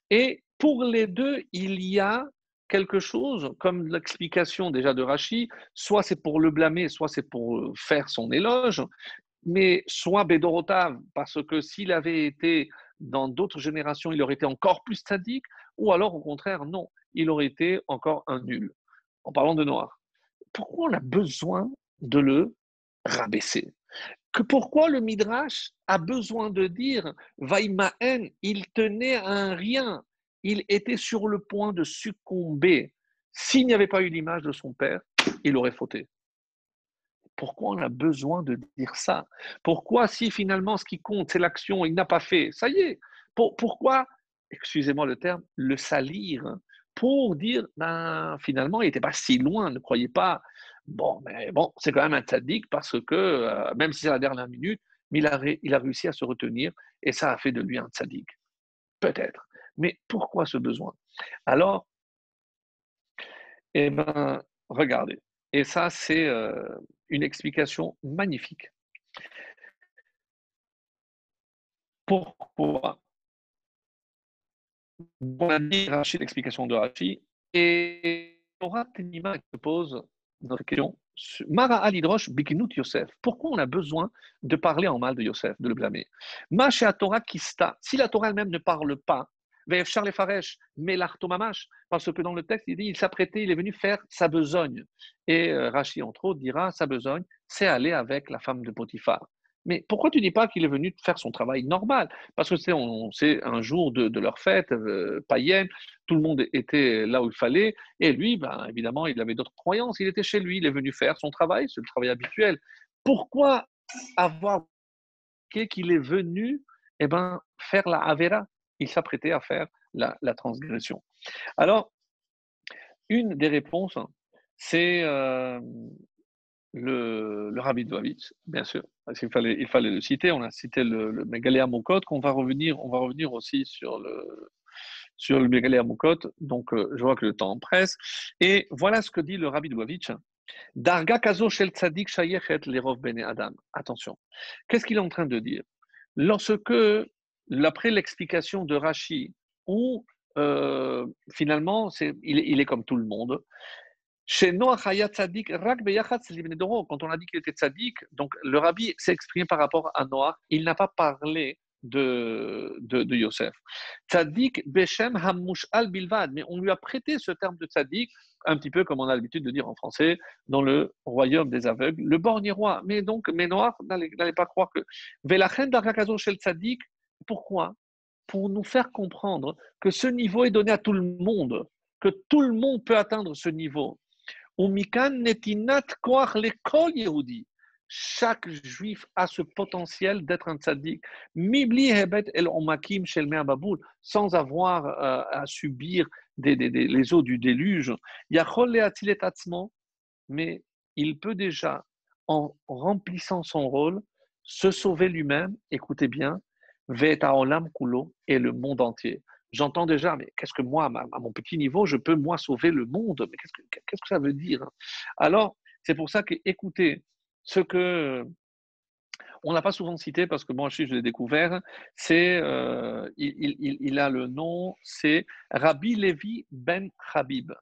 Et pour les deux, il y a quelque chose, comme l'explication déjà de Rachi, soit c'est pour le blâmer, soit c'est pour faire son éloge, mais soit Bédorotav, parce que s'il avait été dans d'autres générations, il aurait été encore plus sadique, ou alors au contraire, non, il aurait été encore un nul. en parlant de noir. Pourquoi on a besoin de le rabaisser? Pourquoi le Midrash a besoin de dire Vaïmaen, il tenait à un rien, il était sur le point de succomber. S'il n'y avait pas eu l'image de son père, il aurait fauté. Pourquoi on a besoin de dire ça? Pourquoi, si finalement ce qui compte, c'est l'action, il n'a pas fait, ça y est. pourquoi, excusez-moi le terme, le salir? Pour dire, ben, finalement, il n'était pas si loin, ne croyez pas Bon, mais bon, c'est quand même un tzaddik parce que, euh, même si c'est la dernière minute, il a, réussi à se retenir et ça a fait de lui un tzaddik. Peut-être. Mais pourquoi ce besoin? Alors, eh bien, regardez. Et ça, c'est euh, une explication magnifique. Pourquoi On a dit l'explication de Rachi, et Torah Tenima se pose notre question. Mara Yosef. Pourquoi on a besoin de parler en mal de Yosef, de le blâmer? À Torah Kista. Si la Torah elle-même ne parle pas, Charles Faresh, mais parce que dans le texte, il dit il s'apprêtait, il est venu faire sa besogne. Et euh, Rachi, entre autres, dira sa besogne, c'est aller avec la femme de Potiphar. Mais pourquoi tu dis pas qu'il est venu faire son travail normal? Parce que c'est un jour de, leur fête euh, païenne, tout le monde était là où il fallait, et lui, ben, évidemment, il avait d'autres croyances, il était chez lui, il est venu faire son travail, c'est le travail habituel. Pourquoi avoir qu'il est venu eh ben, faire la Avera? Il s'apprêtait à faire la, transgression. Alors, une des réponses, c'est euh, le, Rabbi Dovitch, bien sûr. Il fallait, il fallait le citer. On a cité le, le qu'on va revenir, on va revenir aussi sur le, sur le. Donc, euh, je vois que le temps presse. Et voilà ce que dit le Rabbi Dovitch. Darga kazo shel tzadik shayechet lerov bene adam. Attention. Qu'est-ce qu'il est en train de dire? Lorsque, après l'explication de Rashi, où euh, finalement, il, est comme tout le monde, chez Noach Hayat Tzadik, Rak quand on a dit qu'il était Tzadik, donc le rabbi s'est exprimé par rapport à Noach, il n'a pas parlé de, de, de Yosef. Tzadik Beshem Hamush al Bilvad, mais on lui a prêté ce terme de Tzadik, un petit peu comme on a l'habitude de dire en français, dans le royaume des aveugles, le borgne roi. Mais donc, mais Noach, n'allez pas croire que. Velachen Darakazo Shel Tzadik, pourquoi? Pour nous faire comprendre que ce niveau est donné à tout le monde, que tout le monde peut atteindre ce niveau. Chaque juif a ce potentiel d'être un tzaddik. Sans avoir euh, à subir les eaux du déluge. Mais il peut déjà, en remplissant son rôle, se sauver lui-même, écoutez bien, et le monde entier j'entends déjà, mais qu'est-ce que moi, à mon petit niveau, je peux moi sauver le monde? Mais qu'est-ce que, ça veut dire Alors, c'est pour ça que, écoutez, ce que on n'a pas souvent cité parce que moi, je l'ai découvert, c'est, euh, il, a le nom, c'est Rabbi Levi ben Habib.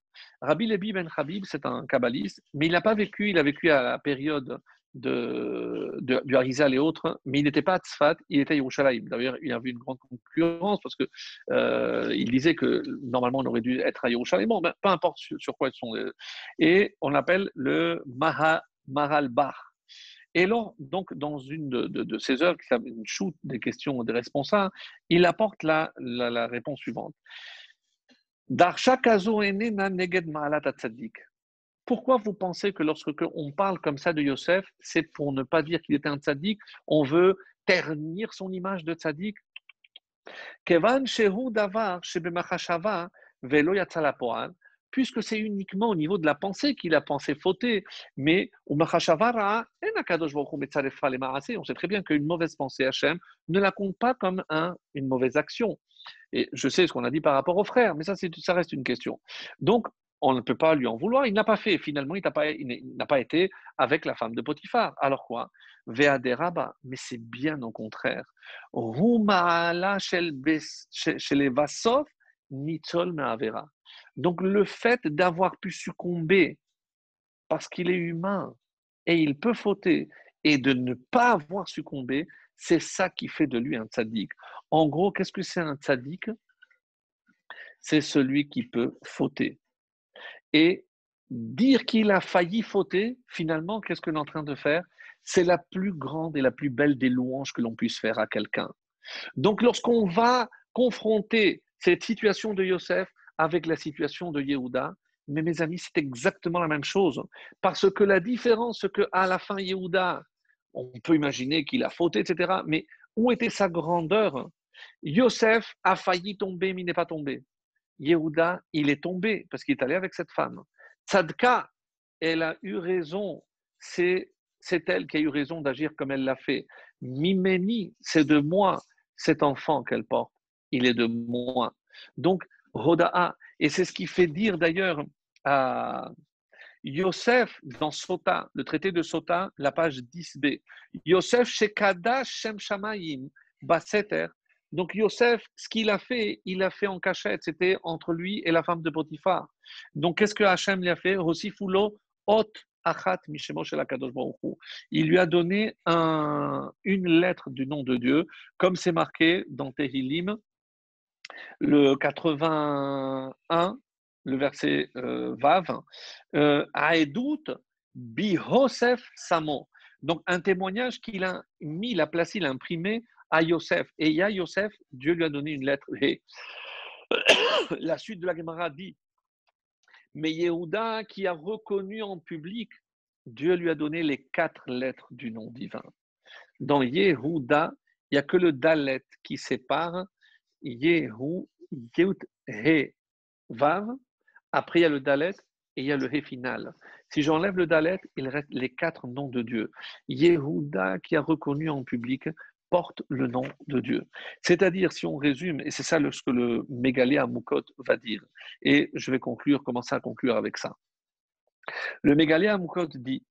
Rabbi Levi ben Habib, c'est un kabbaliste, mais il n'a pas vécu, il a vécu à la période de, du Harizal et autres, mais il n'était pas à Tzfat, il était à Yerushalayim. D'ailleurs, il y avait une grande concurrence parce que euh, il disait que normalement on aurait dû être à Yerushalayim. Bon, ben, peu importe sur, quoi ils sont. Et on l'appelle le Maha, Bar. Et là, donc, dans une de, de, ses œuvres, qui s'appelle une shoot des questions des responsables, il apporte la, la, la réponse suivante. Darsha kazo enena neged ma'alat tzaddik. Pourquoi vous pensez que lorsque on parle comme ça de Yosef, c'est pour ne pas dire qu'il était un tzaddik, on veut ternir son image de tzaddik? Puisque c'est uniquement au niveau de la pensée qu'il a pensé fauter. Mais on sait très bien qu'une mauvaise pensée Hachem ne la compte pas comme un, une mauvaise action. Et je sais ce qu'on a dit par rapport aux frères, mais ça, ça reste une question. Donc, on ne peut pas lui en vouloir. Il n'a pas fait. Finalement, il n'a pas, été avec la femme de Potiphar. Alors quoi? Ve'aderaba. Mais c'est bien au contraire. Donc le fait d'avoir pu succomber parce qu'il est humain et il peut fauter et de ne pas avoir succombé, c'est ça qui fait de lui un tzaddik. En gros, qu'est-ce que c'est un tzaddik? C'est celui qui peut fauter et dire qu'il a failli fauter, finalement, qu'est-ce qu'on est en train de faire? C'est la plus grande et la plus belle des louanges que l'on puisse faire à quelqu'un. Donc, lorsqu'on va confronter cette situation de Yosef avec la situation de Yehuda, mais mes amis, c'est exactement la même chose. Parce que la différence, c'est qu'à la fin, Yehuda, on peut imaginer qu'il a fauté, etc. Mais où était sa grandeur? Yosef a failli tomber, mais il n'est pas tombé. Yehuda, il est tombé parce qu'il est allé avec cette femme. Tzadka, elle a eu raison. C'est, c'est elle qui a eu raison d'agir comme elle l'a fait. Mimeni, c'est de moi cet enfant qu'elle porte. Il est de moi. Donc, Roda'a, et c'est ce qui fait dire d'ailleurs à Yosef dans Sota, le traité de Sota, la page 10b. Yosef Shekada Shem Shamayim Baseter. Donc Yosef, ce qu'il a fait, il a fait en cachette. C'était entre lui et la femme de Potiphar. Donc qu'est-ce que Hachem lui a fait? Achat Il lui a donné un, une lettre du nom de Dieu, comme c'est marqué dans Tehillim, le 81, le verset euh, Vav, euh, Aedut Bihosef Samo. Donc un témoignage qu'il a mis, il a placé, il imprimé à Yosef. Et a Yosef, Dieu lui a donné une lettre. Et <coughs> la suite de la Gemara dit Mais Yehuda, qui a reconnu en public, Dieu lui a donné les quatre lettres du nom divin. Dans Yehuda, il n'y a que le Dalet qui sépare Yehu, Yehut, He, Vav. Après, il y a le Dalet et il y a le He final. Si j'enlève le Dalet, il reste les quatre noms de Dieu. Yehuda, qui a reconnu en public, porte le nom de Dieu. C'est-à-dire, si on résume, et c'est ça ce que le Mégalé Amoukot va dire, et je vais conclure, commencer à conclure avec ça. Le Mégalé Amoukot dit,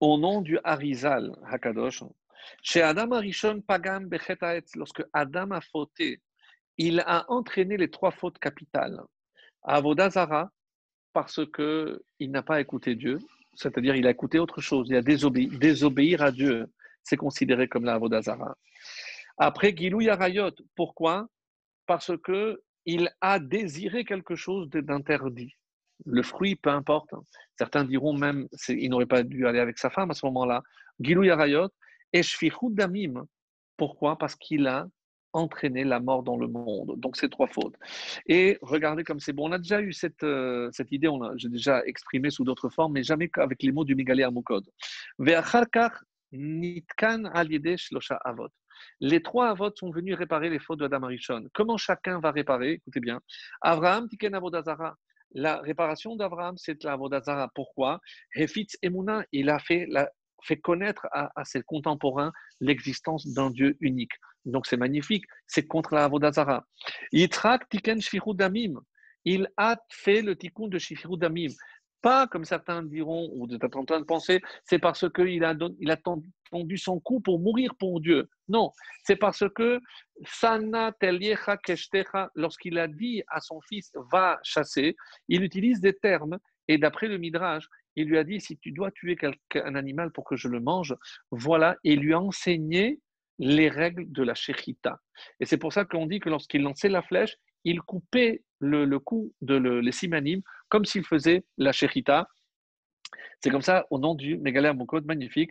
au nom du Harizal Hakadosh, chez Adam Arishon Pagam Bechetaetz, lorsque Adam a fauté, il a entraîné les trois fautes capitales. Avodazara, parce qu'il n'a pas écouté Dieu, c'est-à-dire il a écouté autre chose, il a désobéir à Dieu, c'est considéré comme la Avodazara. Après, Gilou Yarayot, pourquoi? Parce que il a désiré quelque chose d'interdit. Le fruit, peu importe. Certains diront même qu'il n'aurait pas dû aller avec sa femme à ce moment-là. Gilou Yarayot, et Damim. Pourquoi? Parce qu'il a entraîné la mort dans le monde. Donc, c'est trois fautes. Et regardez comme c'est bon. On a déjà eu cette, euh, cette idée, on j'ai déjà exprimé sous d'autres formes, mais jamais avec les mots du Migalé Amukod. Nitkan Avot. Les trois avot sont venus réparer les fautes de Adam Arishon. Comment chacun va réparer? Écoutez bien. Abraham Tiken Avodazara. La réparation d'Abraham, c'est la Avodazara. Pourquoi? Hefitz Emuna, il a fait, connaître à, ses contemporains l'existence d'un Dieu unique. Donc c'est magnifique. C'est contre la Avodazara. Yitrak Tiken Damim. Il a fait le tikkun de Damim pas, comme certains diront, ou de en train de penser, c'est parce qu'il a, il a tendu son cou pour mourir pour Dieu. Non, c'est parce que Sana lorsqu'il a dit à son fils va chasser, il utilise des termes, et d'après le Midrash, il lui a dit si tu dois tuer un animal pour que je le mange, voilà, et lui a enseigné les règles de la shechita. Et c'est pour ça qu'on dit que lorsqu'il lançait la flèche, il coupait le, cou de le, les simanim comme s'il faisait la shechita. C'est comme ça, au nom du Megalé Mokot, magnifique.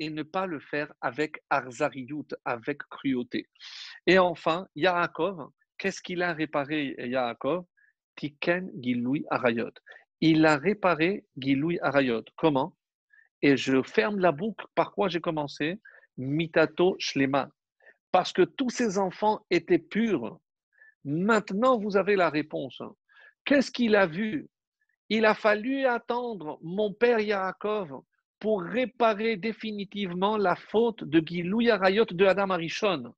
Et ne pas le faire avec arzariyut, avec cruauté. Et enfin, Yaakov, qu'est-ce qu'il a réparé, Yaakov? Tiken Giloui Arayot. Il a réparé Giloui Arayot. Comment? Et je ferme la boucle par quoi j'ai commencé? Mitato Shlema parce que tous ces enfants étaient purs. Maintenant, vous avez la réponse. Qu'est-ce qu'il a vu? Il a fallu attendre mon père Yaakov pour réparer définitivement la faute de Gilou Yarayot de Adam Arishon.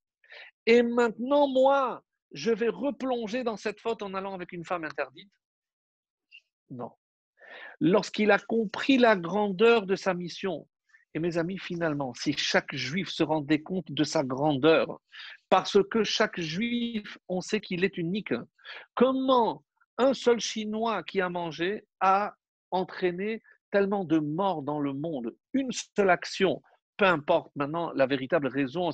Et maintenant, moi, je vais replonger dans cette faute en allant avec une femme interdite? Non. Lorsqu'il a compris la grandeur de sa mission, et mes amis, finalement, si chaque juif se rendait compte de sa grandeur, parce que chaque juif, on sait qu'il est unique, comment un seul Chinois qui a mangé a entraîné tellement de morts dans le monde? Une seule action, peu importe maintenant la véritable raison,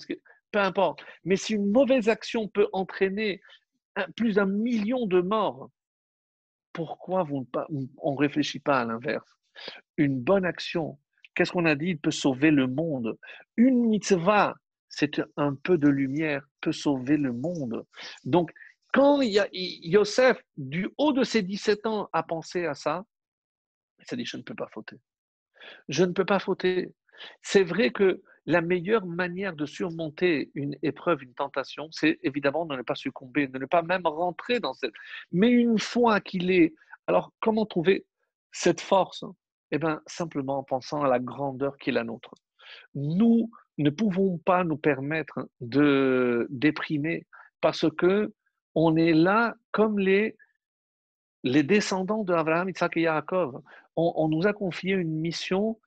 peu importe, mais si une mauvaise action peut entraîner plus d'un million de morts, pourquoi on ne réfléchit pas à l'inverse? Une bonne action, qu'est-ce qu'on a dit? Il peut sauver le monde. Une mitzvah, c'est un peu de lumière, peut sauver le monde. Donc, quand Yosef, du haut de ses 17 ans, a pensé à ça, il s'est dit, je ne peux pas fauter. Je ne peux pas fauter. C'est vrai que la meilleure manière de surmonter une épreuve, une tentation, c'est évidemment de ne pas succomber, de ne pas même rentrer dans cette... Mais une fois qu'il est... Alors, comment trouver cette force? Eh bien, simplement en pensant à la grandeur qui est la nôtre. Nous ne pouvons pas nous permettre de déprimer parce que on est là comme les, les descendants d'Abraham, Isaac et Yaakov. on nous a confié une mission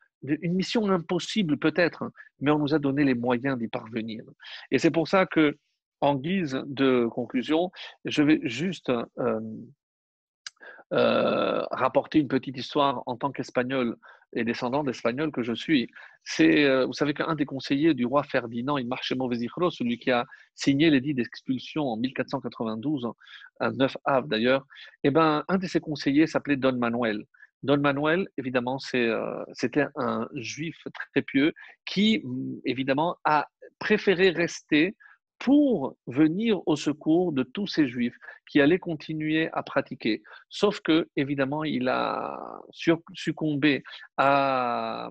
une mission impossible peut-être, mais on nous a donné les moyens d'y parvenir. Et c'est pour ça que, en guise de conclusion, je vais juste euh, euh, rapporter une petite histoire en tant qu'Espagnol et descendant d'Espagnol que je suis. C'est, euh, vous savez qu'un des conseillers du roi Ferdinand, il marchait mauvais celui qui a signé l'édit d'expulsion en 1492, un 9 av d'ailleurs, eh ben, un de ses conseillers s'appelait Don Manuel. Don Manuel, évidemment, euh, c'était un juif très pieux qui, mm, évidemment, a préféré rester pour venir au secours de tous ces juifs qui allaient continuer à pratiquer. Sauf que, évidemment, il a succombé à,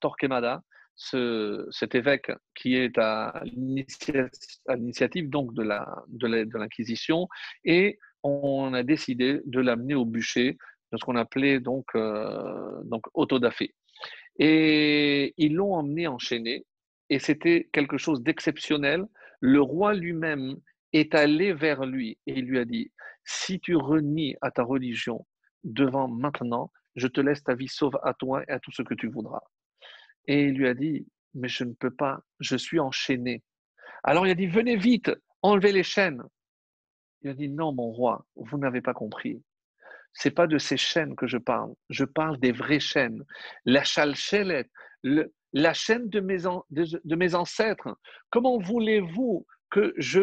Torquemada, cet évêque qui est à l'initiative donc de l'Inquisition, et on a décidé de l'amener au bûcher de ce qu'on appelait donc, euh, donc autodafé. Et ils l'ont emmené enchaîné, et c'était quelque chose d'exceptionnel. Le roi lui-même est allé vers lui et lui a dit, si tu renies à ta religion devant maintenant, je te laisse ta vie sauve à toi et à tout ce que tu voudras. Et il lui a dit, mais je ne peux pas, je suis enchaîné. Alors il a dit, venez vite, enlevez les chaînes. Il a dit, non, mon roi, vous n'avez pas compris c'est pas de ces chaînes que je parle. Je parle des vraies chaînes. La chalchelet, la chaîne de mes, ancêtres. Comment voulez-vous que je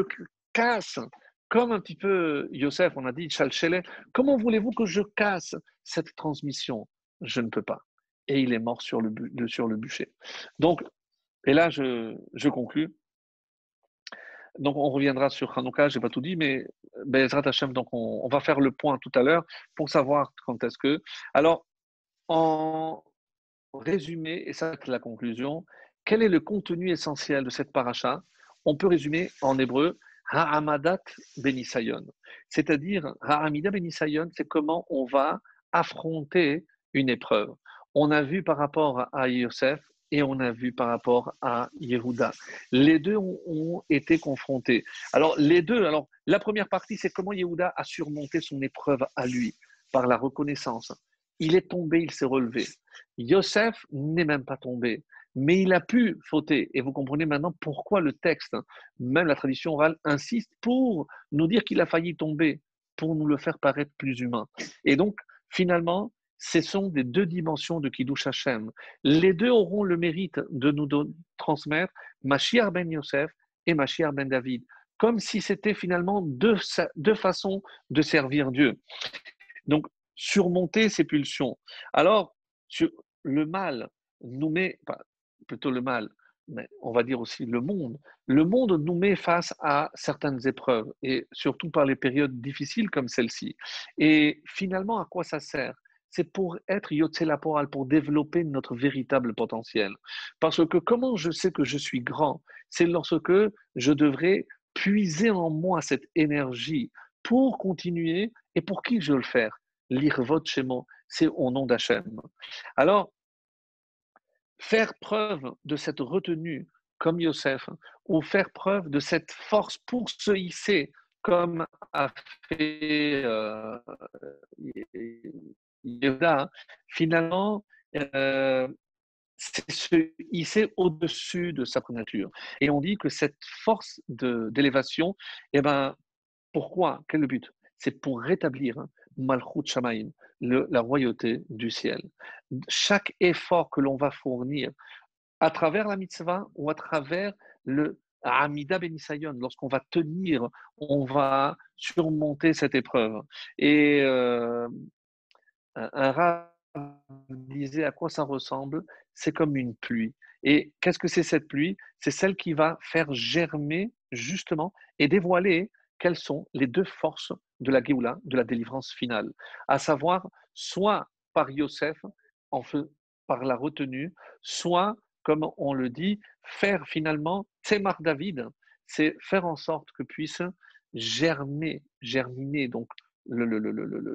casse, comme un petit peu Yosef, on a dit chalchelet, comment voulez-vous que je casse cette transmission? Je ne peux pas. Et il est mort sur le, bûcher. Donc, et là, je, je conclus donc on reviendra sur Hanouka, je n'ai pas tout dit, mais Bezrat Hashem, donc on, va faire le point tout à l'heure pour savoir quand est-ce que. Alors, en résumé, et ça c'est la conclusion, quel est le contenu essentiel de cette paracha? On peut résumer en hébreu Ha'amadat Benisayon. C'est-à-dire, Ha'amida Benisayon, c'est comment on va affronter une épreuve. On a vu par rapport à Yosef, et on a vu par rapport à Yehuda. Les deux ont, été confrontés. Alors, les deux, alors, la première partie, c'est comment Yehuda a surmonté son épreuve à lui, par la reconnaissance. Il est tombé, il s'est relevé. Yosef n'est même pas tombé, mais il a pu fauter. Et vous comprenez maintenant pourquoi le texte, même la tradition orale, insiste pour nous dire qu'il a failli tomber, pour nous le faire paraître plus humain. Et donc, finalement, ce sont des deux dimensions de Kiddush Hashem. Les deux auront le mérite de nous transmettre Mashiach ben Yosef et Mashiach ben David, comme si c'était finalement deux, deux façons de servir Dieu. Donc, surmonter ces pulsions. Alors, le mal nous met, plutôt le mal, mais on va dire aussi le monde. Le monde nous met face à certaines épreuves, et surtout par les périodes difficiles comme celle-ci. Et finalement, à quoi ça sert? C'est pour être Yotzelaporal, pour développer notre véritable potentiel. Parce que comment je sais que je suis grand? C'est lorsque je devrais puiser en moi cette énergie pour continuer et pour qui je veux le faire Lire votre schéma, c'est au nom d'Hachem. Alors, faire preuve de cette retenue comme Yosef, ou faire preuve de cette force pour se hisser comme a fait euh, finalement, euh, c'est se hisser au-dessus de sa nature. Et on dit que cette force d'élévation, eh ben, pourquoi? Quel est le but? C'est pour rétablir Malchut Shamaim, la royauté du ciel. Chaque effort que l'on va fournir à travers la mitzvah ou à travers le Amida Benisayon, lorsqu'on va tenir, on va surmonter cette épreuve. Et euh, un rat disait à quoi ça ressemble C'est comme une pluie. Et qu'est-ce que c'est cette pluie? C'est celle qui va faire germer justement et dévoiler quelles sont les deux forces de la Géoula, de la délivrance finale, à savoir soit par Yosef, en par la retenue, soit, comme on le dit, faire finalement Tzemar David, c'est faire en sorte que puisse germer, germiner, donc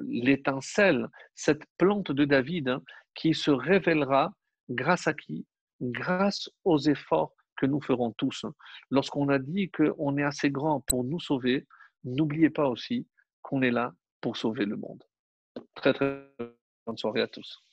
l'étincelle, cette plante de David hein, qui se révélera grâce à qui? Grâce aux efforts nous ferons tous. Lorsqu'on a dit qu'on est assez grand pour nous sauver, n'oubliez pas aussi qu'on est là pour sauver le monde. Très très bonne soirée à tous.